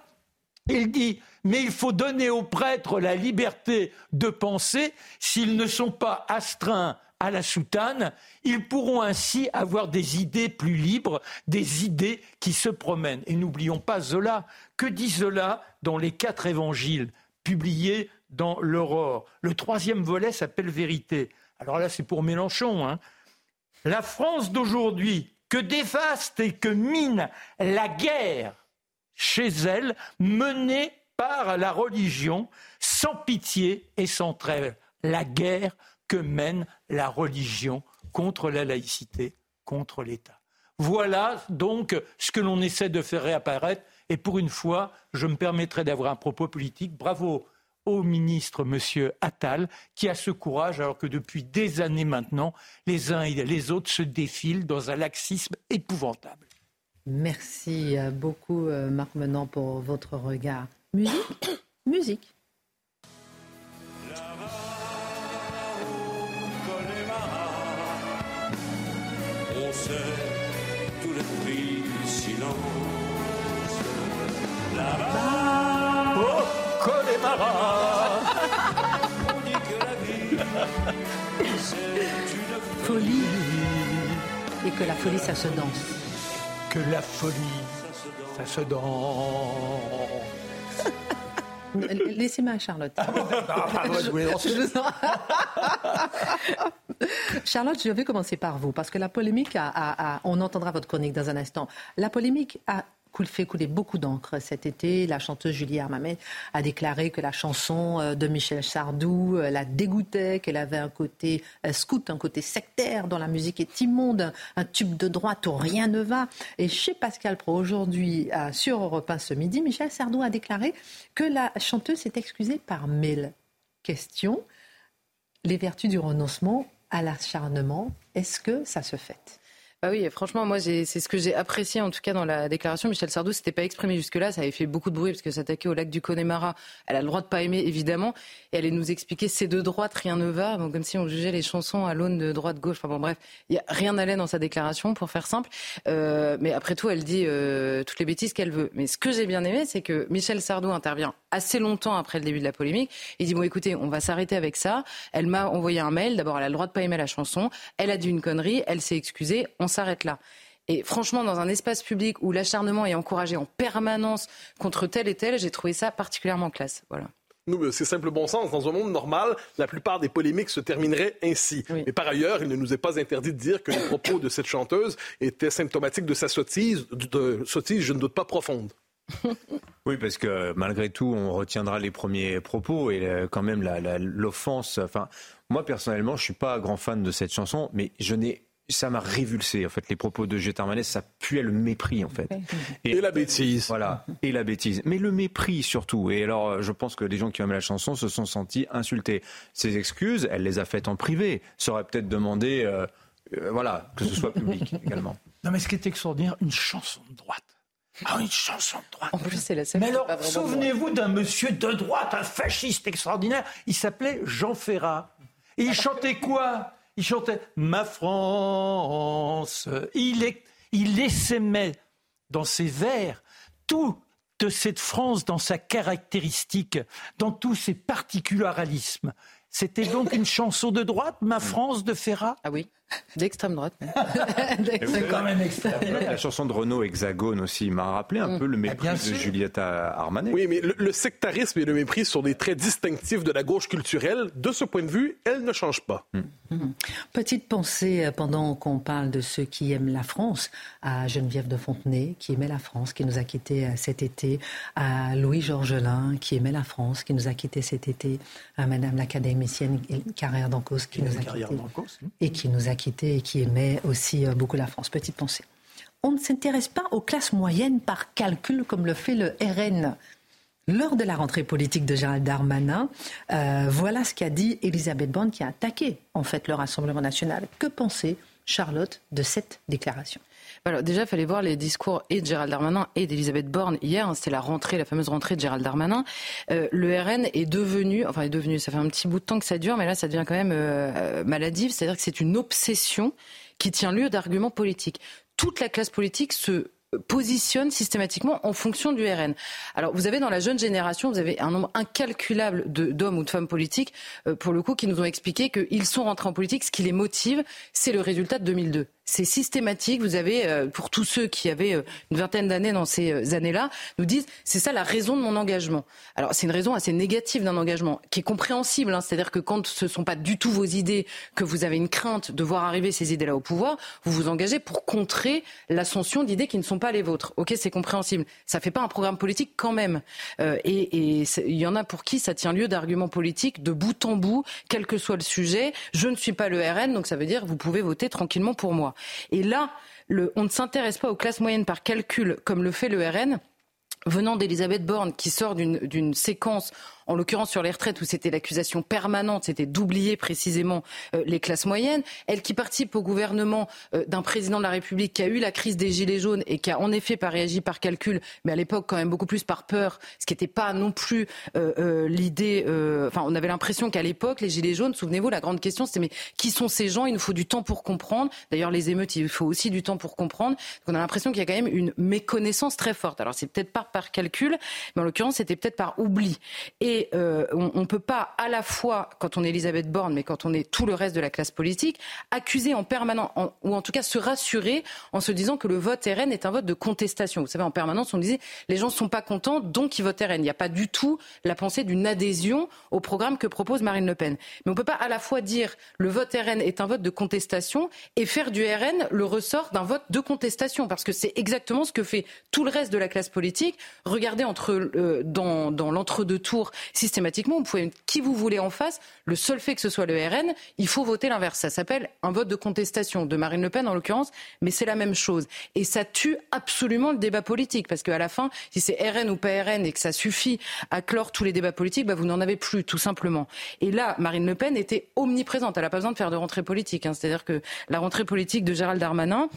Il dit, mais il faut donner aux prêtres la liberté de penser s'ils ne sont pas astreints à la soutane, ils pourront ainsi avoir des idées plus libres, des idées qui se promènent. Et n'oublions pas Zola. Que dit Zola dans les quatre évangiles publiés dans l'Aurore? Le troisième volet s'appelle Vérité. Alors là, c'est pour Mélenchon. Hein. La France d'aujourd'hui, que dévaste et que mine la guerre chez elle, menée par la religion, sans pitié et sans trêve. La guerre que mène la religion contre la laïcité, contre l'État. Voilà donc ce que l'on essaie de faire réapparaître. Et pour une fois, je me permettrai d'avoir un propos politique. Bravo au ministre, Monsieur Attal, qui a ce courage, alors que depuis des années maintenant, les uns et les autres se défilent dans un laxisme épouvantable. Merci beaucoup, euh, Marc Menant, pour votre regard. Musique? [COUGHS] Musique. tout le prix du silence. Là-bas, au Connemara, [LAUGHS] on dit que la vie, c'est une folie. Et que la folie, ça se danse. Que la folie, ça se danse. [LAUGHS] Laissez-moi à Charlotte. Ah, [LAUGHS] Charlotte, je vais commencer par vous, parce que la polémique, a, on entendra votre chronique dans un instant. La polémique a fait couler beaucoup d'encre cet été. La chanteuse Julie Armamet a déclaré que la chanson euh, de Michel Sardou euh, la dégoûtait, qu'elle avait un côté euh, scout, un côté sectaire, dont la musique est immonde, un tube de droite où rien ne va. Et chez Pascal Pro, aujourd'hui, sur Europe 1 ce midi, Michel Sardou a déclaré que la chanteuse s'est excusée par mail. Question, les vertus du renoncement à l'acharnement, est-ce que ça se fait bah oui, franchement, moi, c'est ce que j'ai apprécié en tout cas dans la déclaration. Michel Sardou s'était pas exprimé jusque-là, ça avait fait beaucoup de bruit parce que s'attaquer au lac du Connemara, elle a le droit de pas aimer évidemment, et elle allait nous expliquer c'est de droite, rien ne va, bon, comme si on jugeait les chansons à l'aune de droite-gauche. Enfin bon, bref, y a rien n'allait dans sa déclaration pour faire simple. Euh, mais après tout, elle dit euh, toutes les bêtises qu'elle veut. Mais ce que j'ai bien aimé, c'est que Michel Sardou intervient assez longtemps après le début de la polémique. Il dit bon, écoutez, on va s'arrêter avec ça. Elle m'a envoyé un mail. D'abord, elle a le droit de pas aimer la chanson. Elle a dit une connerie. Elle s'est excusée. S'arrête là. Et franchement, dans un espace public où l'acharnement est encouragé en permanence contre tel et tel, j'ai trouvé ça particulièrement classe. Voilà. C'est simple bon sens. Dans un monde normal, la plupart des polémiques se termineraient ainsi. Mais par ailleurs, il ne nous est pas interdit de dire que les propos de cette chanteuse étaient symptomatiques de sa sottise, de sottise, je ne doute pas, profonde. [LAUGHS] Oui, parce que malgré tout, on retiendra les premiers propos et euh, quand même l'offense. Enfin, moi personnellement, je suis pas grand fan de cette chanson, mais je n'ai ça m'a révulsé en fait les propos de Gétarmanès, ça puait le mépris en fait. Et, la bêtise. Voilà, et la bêtise. Mais le mépris surtout. Et alors euh, je pense que les gens qui aiment la chanson se sont sentis insultés. Ses excuses, elle les a faites en privé. Ça aurait peut-être demandé euh, voilà, que ce soit public [LAUGHS] également. Non mais ce qui est extraordinaire, une chanson de droite. Ah, une chanson de droite. En plus, c'est la seule. Mais alors, souvenez-vous d'un monsieur de droite, un fasciste extraordinaire. Il s'appelait Jean Ferrat. Et il chantait quoi? Il chantait Ma France. Il, est, il essaimait dans ses vers toute cette France dans sa caractéristique, dans tous ses particularismes. C'était donc une chanson de droite, Ma France de Ferrat? Ah oui. D'extrême droite. C'est [LAUGHS] quand même extrême. La chanson de Renault Hexagone aussi m'a rappelé un mm. peu le mépris de Julieta Armanet. Oui, mais le, sectarisme et le mépris sont des traits distinctifs de la gauche culturelle. De ce point de vue, elle ne change pas. Mm. Mm. Petite pensée euh, pendant qu'on parle de ceux qui aiment la France, à Geneviève de Fontenay, qui aimait la France, qui nous a quittés euh, cet été, à Louis Georgelin, qui aimait la France, qui nous a quittés cet été, à Madame l'académicienne Carrière d'Ancos, qui nous a quittés, et qui nous a quitté et qui aimait aussi euh, beaucoup la France. Petite pensée. On ne s'intéresse pas aux classes moyennes par calcul comme le fait le RN. Lors de la rentrée politique de Gérald Darmanin, euh, voilà ce qu'a dit Elisabeth Borne qui a attaqué en fait le Rassemblement national. Que pensait Charlotte de cette déclaration alors déjà, il fallait voir les discours et de Gérald Darmanin et d'Elisabeth Borne hier. Hein, c'était la rentrée, la fameuse rentrée de Gérald Darmanin. Euh, le RN est devenu, enfin est devenu, ça fait un petit bout de temps que ça dure, mais là, ça devient quand même euh, maladif. C'est-à-dire que c'est une obsession qui tient lieu d'arguments politiques. Toute la classe politique se positionne systématiquement en fonction du RN. Alors vous avez dans la jeune génération, vous avez un nombre incalculable d'hommes ou de femmes politiques, euh, pour le coup, qui nous ont expliqué qu'ils sont rentrés en politique, ce qui les motive, c'est le résultat de 2002 c'est systématique. Vous avez, euh, pour tous ceux qui avaient euh, une vingtaine d'années dans ces euh, années-là, nous disent c'est ça la raison de mon engagement. Alors c'est une raison assez négative d'un engagement qui est compréhensible. Hein. C'est-à-dire que quand ce ne sont pas du tout vos idées, que vous avez une crainte de voir arriver ces idées-là au pouvoir, vous vous engagez pour contrer l'ascension d'idées qui ne sont pas les vôtres. Ok, c'est compréhensible. Ça fait pas un programme politique quand même. et il y en a pour qui ça tient lieu d'arguments politiques de bout en bout, quel que soit le sujet. Je ne suis pas le RN, donc ça veut dire vous pouvez voter tranquillement pour moi. Et là, on ne s'intéresse pas aux classes moyennes par calcul comme le fait le RN venant d'Elisabeth Borne, qui sort d'une séquence en l'occurrence sur les retraites où c'était l'accusation permanente, c'était d'oublier précisément euh, les classes moyennes. Elle qui participe au gouvernement euh, d'un président de la République qui a eu la crise des Gilets jaunes et qui a en effet pas réagi par calcul, mais à l'époque quand même beaucoup plus par peur, ce qui n'était pas non plus euh, l'idée. Enfin, on avait l'impression qu'à l'époque, les Gilets jaunes, souvenez-vous, la grande question c'était mais qui sont ces gens? Il nous faut du temps pour comprendre. D'ailleurs, les émeutes, il faut aussi du temps pour comprendre. Donc, on a l'impression qu'il y a quand même une méconnaissance très forte. Alors, c'est peut-être pas par calcul, mais en l'occurrence, c'était peut-être par oubli. Et euh, on ne peut pas à la fois, quand on est Elisabeth Borne, mais quand on est tout le reste de la classe politique, accuser en permanence, ou en tout cas se rassurer en se disant que le vote RN est un vote de contestation. Vous savez, en permanence, on disait les gens ne sont pas contents, donc ils votent RN. Il n'y a pas du tout la pensée d'une adhésion au programme que propose Marine Le Pen. Mais on ne peut pas à la fois dire le vote RN est un vote de contestation et faire du RN le ressort d'un vote de contestation, parce que c'est exactement ce que fait tout le reste de la classe politique. Regardez euh, dans, dans l'entre-deux tours systématiquement. Vous pouvez mettre qui vous voulez en face. Le seul fait que ce soit le RN, il faut voter l'inverse. Ça s'appelle un vote de contestation de Marine Le Pen en l'occurrence, mais c'est la même chose. Et ça tue absolument le débat politique parce qu'à la fin, si c'est RN ou pas RN et que ça suffit à clore tous les débats politiques, bah vous n'en avez plus tout simplement. Et là, Marine Le Pen était omniprésente. Elle n'a pas besoin de faire de rentrée politique. Hein. C'est-à-dire que la rentrée politique de Gérald Darmanin,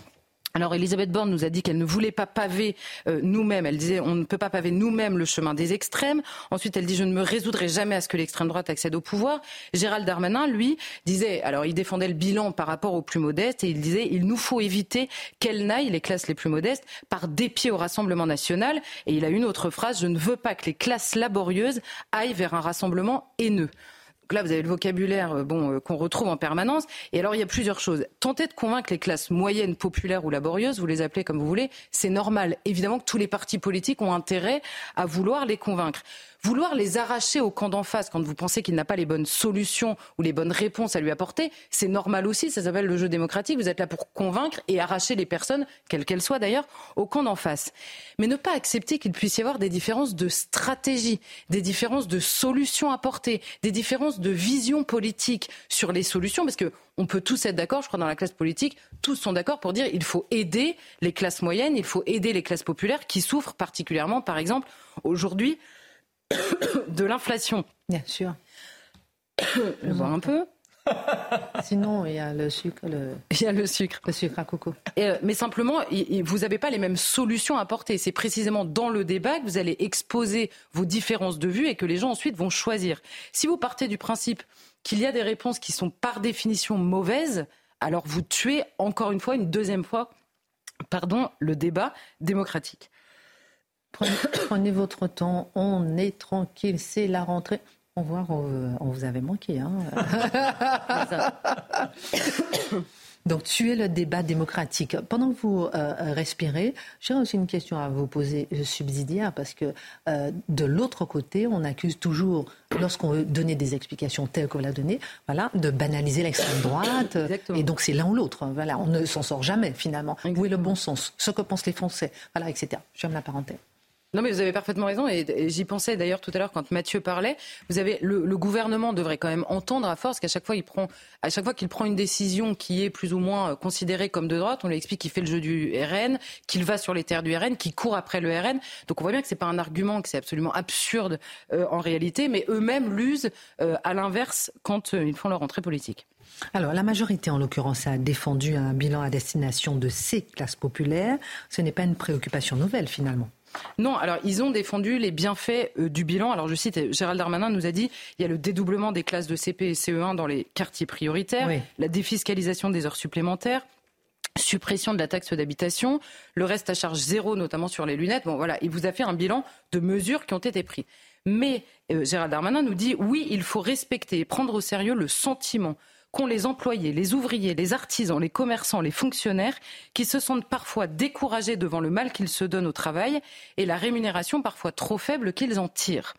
alors Elisabeth Borne nous a dit qu'elle ne voulait pas paver euh, nous-mêmes. Elle disait on ne peut pas paver nous-mêmes le chemin des extrêmes. Ensuite, elle dit je ne me résoudrai jamais à ce que l'extrême droite accède au pouvoir. Gérald Darmanin, lui, disait alors il défendait le bilan par rapport aux plus modestes et il disait il nous faut éviter qu'elles n'aillent les classes les plus modestes par dépit au Rassemblement national. Et il a une autre phrase je ne veux pas que les classes laborieuses aillent vers un rassemblement haineux là, vous avez le vocabulaire euh, bon, euh, qu'on retrouve en permanence. Et alors, il y a plusieurs choses. Tenter de convaincre les classes moyennes, populaires ou laborieuses, vous les appelez comme vous voulez, c'est normal. Évidemment que tous les partis politiques ont intérêt à vouloir les convaincre Vouloir les arracher au camp d'en face quand vous pensez qu'il n'a pas les bonnes solutions ou les bonnes réponses à lui apporter, c'est normal aussi, ça s'appelle le jeu démocratique. Vous êtes là pour convaincre et arracher les personnes, quelles qu'elles soient d'ailleurs, au camp d'en face. Mais ne pas accepter qu'il puisse y avoir des différences de stratégie, des différences de solutions apportées, des différences de vision politique sur les solutions, parce que on peut tous être d'accord, je crois, dans la classe politique, tous sont d'accord pour dire qu'il faut aider les classes moyennes, il faut aider les classes populaires qui souffrent particulièrement, par exemple, aujourd'hui, [COUGHS] de l'inflation. Bien sûr. [COUGHS] Je vois un peu. [COUGHS] Sinon, il y a le sucre. Le... Il y a le sucre. Le sucre à coco. Euh, mais simplement, vous n'avez pas les mêmes solutions à apporter. C'est précisément dans le débat que vous allez exposer vos différences de vue et que les gens ensuite vont choisir. Si vous partez du principe qu'il y a des réponses qui sont par définition mauvaises, alors vous tuez encore une fois, une deuxième fois, pardon, le débat démocratique. [COUGHS] Prenez, votre temps, on est tranquille, c'est la rentrée. On voit, on, vous avait manqué. Hein. [LAUGHS] Donc, tuer le débat démocratique. Pendant que vous euh, respirez, j'ai aussi une question à vous poser euh, subsidiaire, parce que euh, de l'autre côté, on accuse toujours, lorsqu'on veut donner des explications telles qu'on l'a donné, voilà, de banaliser l'extrême droite. [COUGHS] Et donc, c'est l'un ou l'autre. Voilà, on ne s'en sort jamais, finalement. Où est le bon sens? Ce que pensent les Français Voilà, etc. Je ferme la parenthèse. Non, mais vous avez parfaitement raison. Et, j'y pensais d'ailleurs tout à l'heure quand Mathieu parlait. Vous avez le, gouvernement devrait quand même entendre à force qu'à chaque fois il prend, à chaque fois qu'il prend une décision qui est plus ou moins euh, considérée comme de droite, on lui explique qu'il fait le jeu du RN, qu'il va sur les terres du RN, qu'il court après le RN. Donc on voit bien que c'est pas un argument, que c'est absolument absurde euh, en réalité, mais eux-mêmes l'usent euh, à l'inverse quand ils font leur entrée politique. Alors, la majorité, en l'occurrence, a défendu un bilan à destination de ces classes populaires. Ce n'est pas une préoccupation nouvelle, finalement. Non, alors ils ont défendu les bienfaits euh, du bilan. Alors je cite, Gérald Darmanin nous a dit, il y a le dédoublement des classes de CP et CE1 dans les quartiers prioritaires, la défiscalisation des heures supplémentaires, suppression de la taxe d'habitation, le reste à charge zéro, notamment sur les lunettes. Bon, voilà, il vous a fait un bilan de mesures qui ont été prises. Mais euh, Gérald Darmanin nous dit, oui, il faut respecter et prendre au sérieux le sentiment qu'ont les employés, les ouvriers, les artisans, les commerçants, les fonctionnaires, qui se sentent parfois découragés devant le mal qu'ils se donnent au travail et la rémunération parfois trop faible qu'ils en tirent.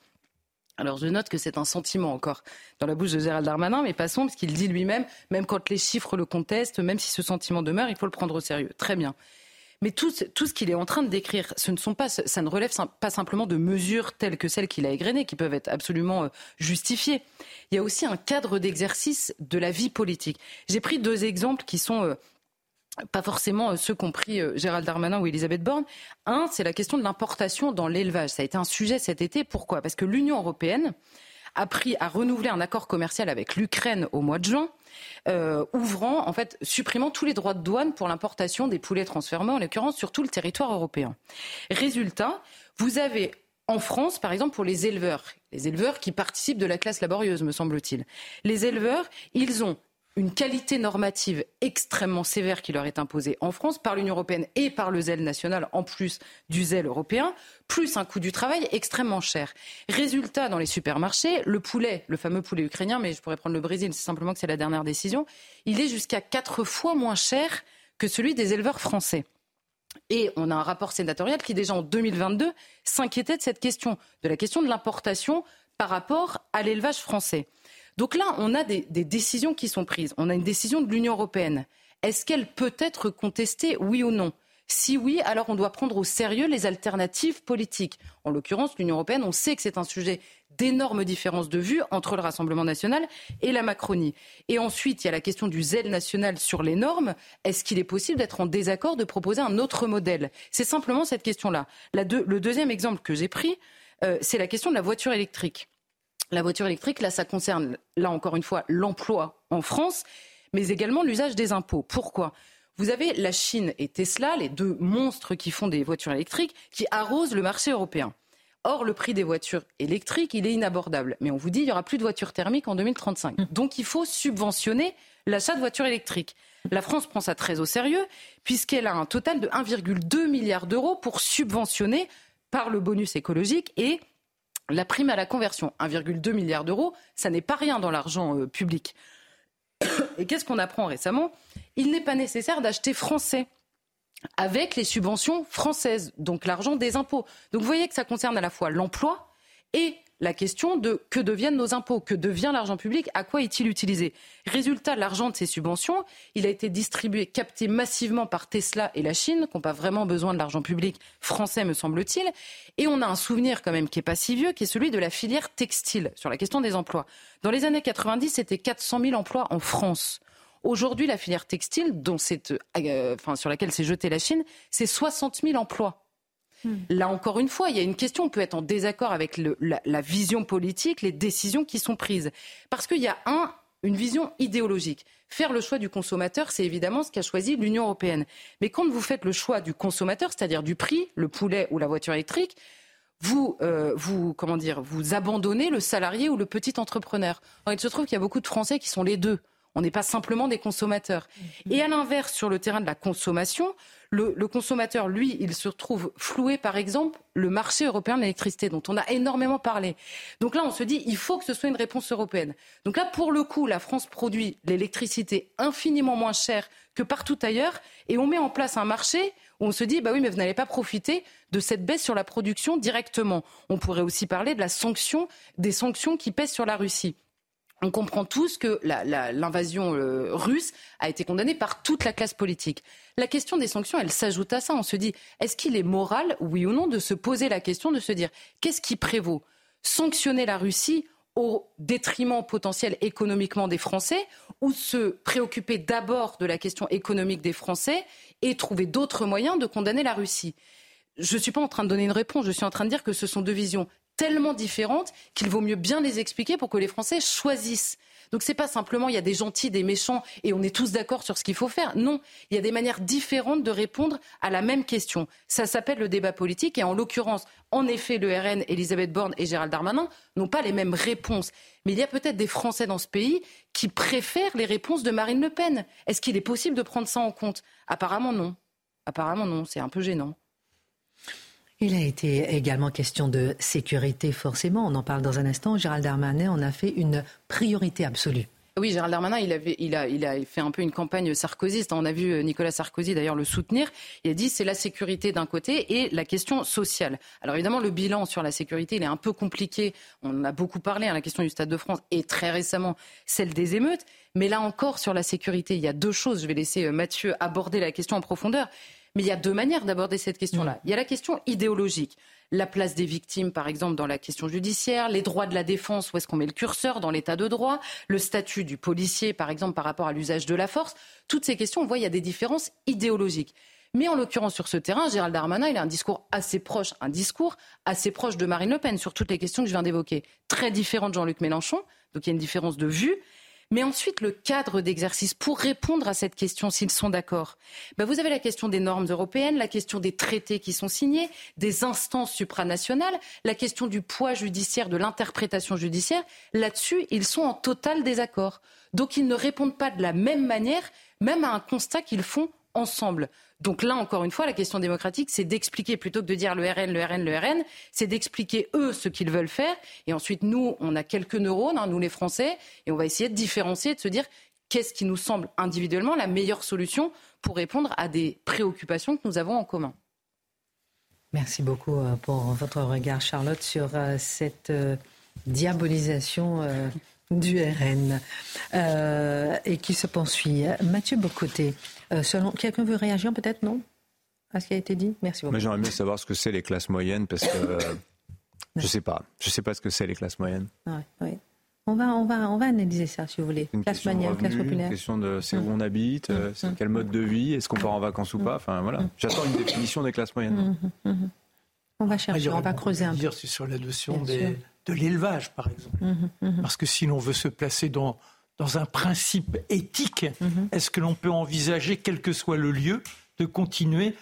Alors je note que c'est un sentiment encore dans la bouche de Gérald Darmanin, mais passons, parce qu'il dit lui-même, même quand les chiffres le contestent, même si ce sentiment demeure, il faut le prendre au sérieux. Très bien. Mais tout, ce qu'il est en train de décrire, ce ne sont pas, ça ne relève pas simplement de mesures telles que celles qu'il a égrenées, qui peuvent être absolument euh, justifiées. Il y a aussi un cadre d'exercice de la vie politique. J'ai pris deux exemples qui sont euh, pas forcément euh, ceux qu'ont pris Gérald Darmanin ou Elisabeth Borne. Un, c'est la question de l'importation dans l'élevage. Ça a été un sujet cet été. Pourquoi? Parce que l'Union européenne a pris à renouveler un accord commercial avec l'Ukraine au mois de juin. Euh, ouvrant, en fait, supprimant tous les droits de douane pour l'importation des poulets transformés, en l'occurrence sur tout le territoire européen. Résultat, vous avez en France, par exemple, pour les éleveurs, les éleveurs qui participent de la classe laborieuse, me semble-t-il, les éleveurs, ils ont une qualité normative extrêmement sévère qui leur est imposée en France par l'Union européenne et par le zèle national, en plus du zèle européen, plus un coût du travail extrêmement cher. Résultat, dans les supermarchés, le poulet, le fameux poulet ukrainien, mais je pourrais prendre le Brésil, c'est simplement que c'est la dernière décision, il est jusqu'à quatre fois moins cher que celui des éleveurs français. Et on a un rapport sénatorial qui, déjà en 2022, s'inquiétait de cette question, de la question de l'importation par rapport à l'élevage français. Donc là, on a des, décisions qui sont prises. On a une décision de l'Union européenne. Est-ce qu'elle peut être contestée, oui ou non? Si oui, alors on doit prendre au sérieux les alternatives politiques. En l'occurrence, l'Union européenne, on sait que c'est un sujet d'énormes différences de vues entre le Rassemblement national et la Macronie. Et ensuite, il y a la question du zèle national sur les normes. Est-ce qu'il est possible d'être en désaccord, de proposer un autre modèle? C'est simplement cette question-là. le deuxième exemple que j'ai pris, euh, c'est la question de la voiture électrique la voiture électrique, là, ça concerne, là encore une fois, l'emploi en France, mais également l'usage des impôts. Pourquoi? Vous avez la Chine et Tesla, les deux monstres qui font des voitures électriques, qui arrosent le marché européen. Or, le prix des voitures électriques, il est inabordable. Mais on vous dit, il n'y aura plus de voitures thermiques en 2035. Mmh. Donc, il faut subventionner l'achat de voitures électriques. La France prend ça très au sérieux, puisqu'elle a un total de 1,2 milliard d'euros pour subventionner par le bonus écologique et la prime à la conversion, 1,2 milliard d'euros, ça n'est pas rien dans l'argent euh, public. [COUGHS] Et qu'est-ce qu'on apprend récemment? Il n'est pas nécessaire d'acheter français avec les subventions françaises, donc l'argent des impôts. Donc vous voyez que ça concerne à la fois l'emploi et la question de que deviennent nos impôts, que devient l'argent public, à quoi est-il utilisé. Résultat, l'argent de ces subventions, il a été distribué, capté massivement par Tesla et la Chine, qui n'ont pas vraiment besoin de l'argent public français, me semble-t-il. Et on a un souvenir quand même qui est pas si vieux, qui est celui de la filière textile, sur la question des emplois. Dans les années 90, c'était 400 000 emplois en France. Aujourd'hui, la filière textile, euh, sur laquelle s'est jetée la Chine, c'est 60 000 emplois. Hmm. Là encore une fois, il y a une question, on peut être en désaccord avec la, vision politique, les décisions qui sont prises. Parce qu'il y a un, une vision idéologique. Faire le choix du consommateur, c'est évidemment ce qu'a choisi l'Union européenne. Mais quand vous faites le choix du consommateur, c'est-à-dire du prix, le poulet ou la voiture électrique, vous, euh, vous, comment dire, vous abandonnez le salarié ou le petit entrepreneur. il se trouve qu'il y a beaucoup de Français qui sont les deux. On n'est pas simplement des consommateurs. Et à l'inverse, sur le terrain de la consommation, le, consommateur, lui, il se retrouve floué, par exemple, le marché européen de l'électricité, dont on a énormément parlé. Donc là, on se dit, il faut que ce soit une réponse européenne. Donc là, pour le coup, la France produit l'électricité infiniment moins chère que partout ailleurs, et on met en place un marché où on se dit, bah oui, mais vous n'allez pas profiter de cette baisse sur la production directement. On pourrait aussi parler de la sanction, des sanctions qui pèsent sur la Russie on comprend tous que l'invasion euh, russe a été condamnée par toute la classe politique. La question des sanctions, elle s'ajoute à ça. On se dit, est-ce qu'il est moral, oui ou non, de se poser la question de se dire, qu'est-ce qui prévaut? Sanctionner la Russie au détriment potentiel économiquement des Français ou se préoccuper d'abord de la question économique des Français et trouver d'autres moyens de condamner la Russie? Je ne suis pas en train de donner une réponse, je suis en train de dire que ce sont deux visions tellement différentes qu'il vaut mieux bien les expliquer pour que les Français choisissent. Donc c'est pas simplement il y a des gentils, des méchants et on est tous d'accord sur ce qu'il faut faire. Non, il y a des manières différentes de répondre à la même question. Ça s'appelle le débat politique et en l'occurrence, en effet, le RN, Elisabeth Borne et Gérald Darmanin n'ont pas les mêmes réponses. Mais il y a peut-être des Français dans ce pays qui préfèrent les réponses de Marine Le Pen. Est-ce qu'il est possible de prendre ça en compte? Apparemment non. Apparemment non, c'est un peu gênant. Il a été également question de sécurité, forcément. On en parle dans un instant. Gérald Darmanin en a fait une priorité absolue. Oui, Gérald Darmanin, il, a fait un peu une campagne sarkozyste. On a vu euh, Nicolas Sarkozy d'ailleurs le soutenir. Il a dit c'est la sécurité d'un côté et la question sociale. Alors évidemment, le bilan sur la sécurité, il est un peu compliqué. On en a beaucoup parlé, hein, la question du Stade de France et très récemment celle des émeutes. Mais là encore, sur la sécurité, il y a deux choses. Je vais laisser euh, Mathieu aborder la question en profondeur. Mais il y a deux manières d'aborder cette question-là. Mm. Il y a la question idéologique. La place des victimes, par exemple, dans la question judiciaire, les droits de la défense, où est-ce qu'on met le curseur dans l'état de droit, le statut du policier, par exemple, par rapport à l'usage de la force. Toutes ces questions, on voit, il y a des différences idéologiques. Mais en l'occurrence, sur ce terrain, Gérald Darmanin, il a un discours assez proche, un discours assez proche de Marine Le Pen sur toutes les questions que je viens d'évoquer. Très différent de Jean-Luc Mélenchon. Donc il y a une différence de vue. Mais ensuite, le cadre d'exercice pour répondre à cette question, s'ils sont d'accord. Ben, vous avez la question des normes européennes, la question des traités qui sont signés, des instances supranationales, la question du poids judiciaire, de l'interprétation judiciaire. Là-dessus, ils sont en total désaccord. Donc, ils ne répondent pas de la même manière, même à un constat qu'ils font ensemble. Donc là, encore une fois, la question démocratique, c'est d'expliquer, plutôt que de dire le RN, le RN, le RN, c'est d'expliquer eux ce qu'ils veulent faire. Et ensuite, nous, on a quelques neurones, hein, nous les Français, et on va essayer de différencier, de se dire qu'est-ce qui nous semble individuellement la meilleure solution pour répondre à des préoccupations que nous avons en commun. Merci beaucoup euh, pour votre regard, Charlotte, sur euh, cette euh, diabolisation du RN et qui se poursuit. Mathieu Bocoté, euh, selon... Quelqu'un veut réagir peut-être, non À ce qui a été dit? Merci beaucoup. J'aimerais bien savoir ce que c'est les classes moyennes parce que euh, [COUGHS] je ne sais pas. Je ne sais pas ce que c'est les classes moyennes. On va, on, va, on va analyser ça, si vous voulez. Une classe moyenne, classe populaire. Une question de c'est où on habite, euh, c'est quel mode de vie, est-ce qu'on part en vacances ou pas? Enfin, voilà. J'attends une définition des classes moyennes. On va chercher, on va creuser un peu. dire sur la notion des, de l'élevage, par exemple. Parce que si l'on veut se placer dans, dans un principe éthique, mhm. est-ce que l'on peut envisager, quel que soit le lieu, de continuer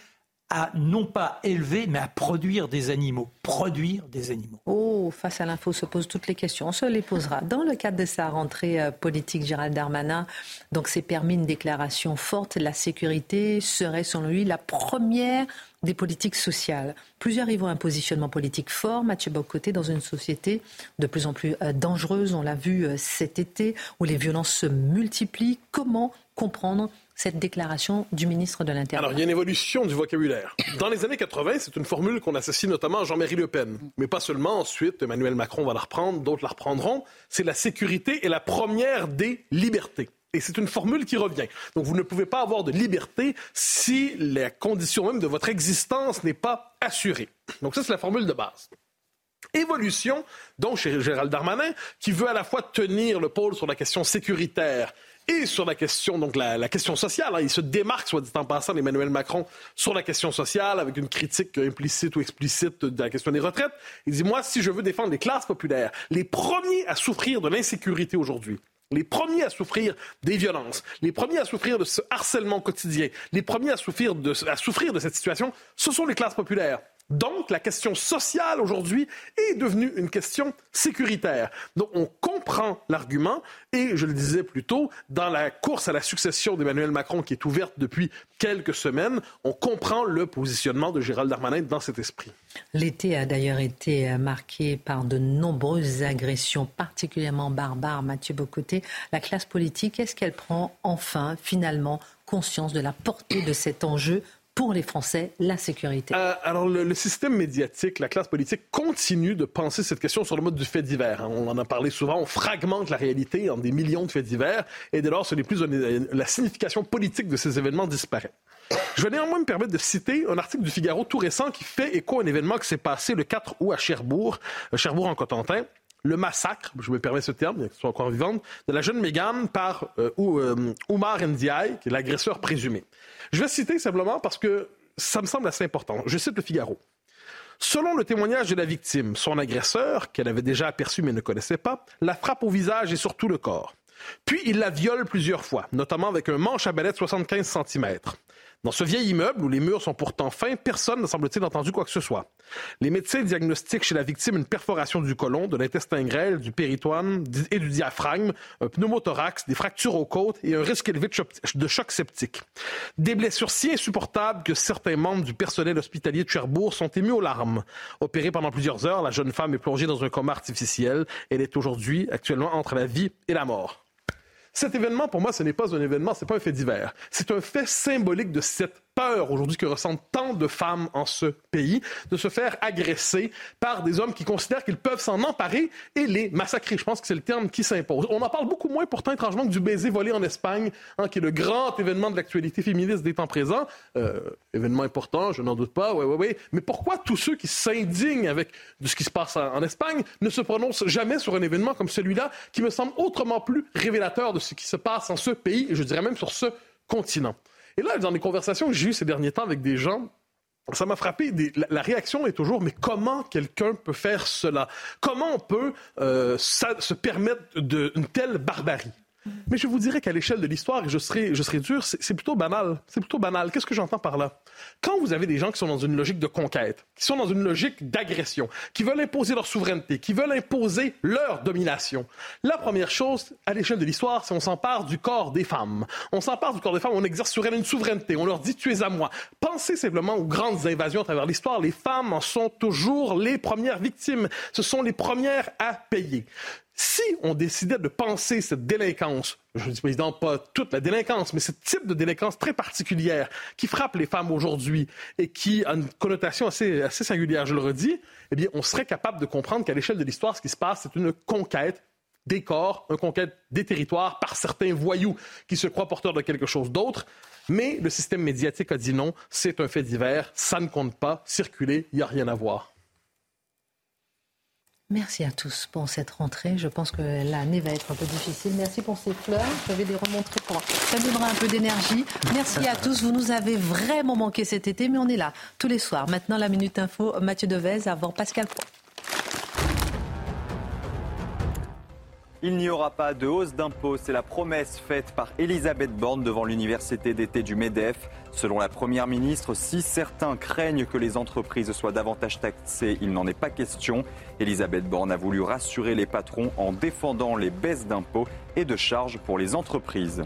à non pas élever, mais à produire des animaux. Produire des animaux? Oh, face à l'info se posent toutes les questions. On se les posera. Dans le cadre de sa rentrée euh, politique, Gérald Darmanin, donc s'est permis une déclaration forte. La sécurité serait, selon lui, la première des politiques sociales. Plusieurs y voient un positionnement politique fort. Mathieu Bocoté, dans une société de plus en plus euh, dangereuse, on l'a vu euh, cet été, où les violences se multiplient. Comment comprendre cette déclaration du ministre de l'Intérieur? Alors, il y a une évolution du vocabulaire. Dans les années 80, c'est une formule qu'on associe notamment à Jean-Marie Le Pen. Mais pas seulement. Ensuite, Emmanuel Macron va la reprendre, d'autres la reprendront. C'est la sécurité est la première des libertés. Et c'est une formule qui revient. Donc, vous ne pouvez pas avoir de liberté si la condition même de votre existence n'est pas assurée. Donc, ça, c'est la formule de base. Évolution, donc chez Gérald Darmanin, qui veut à la fois tenir le pôle sur la question sécuritaire et sur la question, donc la, question sociale. Hein. Il se démarque, soit dit en passant, d'Emmanuel Macron sur la question sociale, avec une critique implicite ou explicite de la question des retraites. Il dit, moi, si je veux défendre les classes populaires, les premiers à souffrir de l'insécurité aujourd'hui, les premiers à souffrir des violences, les premiers à souffrir de ce harcèlement quotidien, les premiers à souffrir de, à cette situation, ce sont les classes populaires. Donc, la question sociale aujourd'hui est devenue une question sécuritaire. Donc, on comprend l'argument et, je le disais plus tôt, dans la course à la succession d'Emmanuel Macron qui est ouverte depuis quelques semaines, on comprend le positionnement de Gérald Darmanin dans cet esprit. L'été a d'ailleurs été marqué par de nombreuses agressions particulièrement barbares. Mathieu Bocoté, la classe politique, est-ce qu'elle prend enfin, finalement, conscience de la portée de cet enjeu pour les Français la sécurité euh, Alors, le, système médiatique, la classe politique continue de penser cette question sur le mode du fait divers. Hein. On en a parlé souvent, on fragmente la réalité en des millions de faits divers et dès lors, ce n'est plus la signification politique de ces événements disparaît. Je vais néanmoins me permettre de citer un article du Figaro tout récent qui fait écho à un événement qui s'est passé le 4 août à Cherbourg, euh, Cherbourg en Cotentin le massacre, je me permets ce terme, bien qu'elle soit encore vivante, de la jeune Mégane par euh, Oumar Ndiaye, qui est l'agresseur présumé. Je vais citer simplement parce que ça me semble assez important. Je cite le Figaro. Selon le témoignage de la victime, son agresseur, qu'elle avait déjà aperçu mais ne connaissait pas, la frappe au visage et sur tout le corps. Puis il la viole plusieurs fois, notamment avec un manche à balai de 75 cm. Dans ce vieil immeuble où les murs sont pourtant fins, personne ne semble-t-il entendu quoi que ce soit. Les médecins diagnostiquent chez la victime une perforation du côlon, de l'intestin grêle, du péritoine et du diaphragme, un pneumothorax, des fractures aux côtes et un risque élevé de choc septique. Des blessures si insupportables que certains membres du personnel hospitalier de Cherbourg sont émus aux larmes. Opérée pendant plusieurs heures, la jeune femme est plongée dans un coma artificiel. Elle est aujourd'hui actuellement entre la vie et la mort. Cet événement, pour moi, ce n'est pas un événement, ce n'est pas un fait divers. C'est un fait symbolique de cette peur aujourd'hui que ressentent tant de femmes en ce pays de se faire agresser par des hommes qui considèrent qu'ils peuvent s'en emparer et les massacrer. Je pense que c'est le terme qui s'impose. On en parle beaucoup moins pourtant étrangement que du baiser volé en Espagne, hein, qui est le grand événement de l'actualité féministe des temps présents. Euh, événement important, je n'en doute pas, oui, oui, oui. Mais pourquoi tous ceux qui s'indignent avec de ce qui se passe en, Espagne ne se prononcent jamais sur un événement comme celui-là, qui me semble autrement plus révélateur de ce qui se passe en ce pays, et je dirais même sur ce continent? Et là, dans les conversations que j'ai eues ces derniers temps avec des gens, ça m'a frappé. la, réaction est toujours, mais comment quelqu'un peut faire cela? Comment on peut euh, se permettre d'une telle barbarie? Mais je vous dirais qu'à l'échelle de l'histoire, et je serai, je serai dur, c'est plutôt banal. C'est plutôt banal. Qu'est-ce que j'entends par là? Quand vous avez des gens qui sont dans une logique de conquête, qui sont dans une logique d'agression, qui veulent imposer leur souveraineté, qui veulent imposer leur domination, la première chose, à l'échelle de l'histoire, c'est on s'empare du corps des femmes. On s'empare du corps des femmes, on exerce sur elles une souveraineté, on leur dit tu es à moi. Pensez simplement aux grandes invasions à travers l'histoire. Les femmes en sont toujours les premières victimes. Ce sont les premières à payer. Si on décidait de penser cette délinquance, je ne dis évidemment pas toute la délinquance, mais ce type de délinquance très particulière qui frappe les femmes aujourd'hui et qui a une connotation assez, assez singulière, je le redis, eh bien, on serait capable de comprendre qu'à l'échelle de l'histoire, ce qui se passe, c'est une conquête des corps, une conquête des territoires par certains voyous qui se croient porteurs de quelque chose d'autre. Mais le système médiatique a dit non, c'est un fait divers, ça ne compte pas, circuler, il n'y a rien à voir. Merci à tous pour cette rentrée. Je pense que l'année va être un peu difficile. Merci pour ces fleurs. Je vais les remontrer pour ça donnera un peu d'énergie. Merci à tous. Vous nous avez vraiment manqué cet été, mais on est là tous les soirs. Maintenant, la Minute Info, Mathieu Devez avant Pascal. Il n'y aura pas de hausse d'impôts. C'est la promesse faite par Elisabeth Borne devant l'université d'été du MEDEF. Selon la Première ministre, si certains craignent que les entreprises soient davantage taxées, il n'en est pas question. Elisabeth Borne a voulu rassurer les patrons en défendant les baisses d'impôts et de charges pour les entreprises.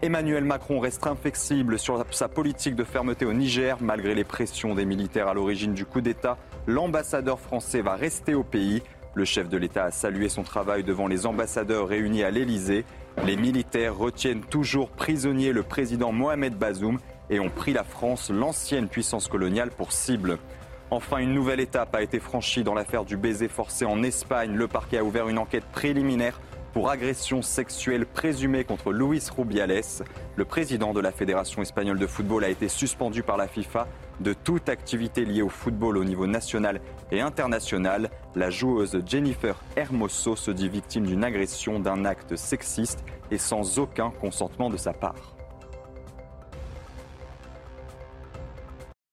Emmanuel Macron reste inflexible sur sa politique de fermeté au Niger. Malgré les pressions des militaires à l'origine du coup d'État, l'ambassadeur français va rester au pays. Le chef de l'État a salué son travail devant les ambassadeurs réunis à l'Élysée. Les militaires retiennent toujours prisonnier le président Mohamed Bazoum et ont pris la France, l'ancienne puissance coloniale, pour cible. Enfin, une nouvelle étape a été franchie dans l'affaire du baiser forcé en Espagne. Le parquet a ouvert une enquête préliminaire pour agression sexuelle présumée contre Luis Rubiales. Le président de la Fédération espagnole de football a été suspendu par la FIFA de toute activité liée au football au niveau national et international. La joueuse Jennifer Hermoso se dit victime d'une agression, d'un acte sexiste et sans aucun consentement de sa part.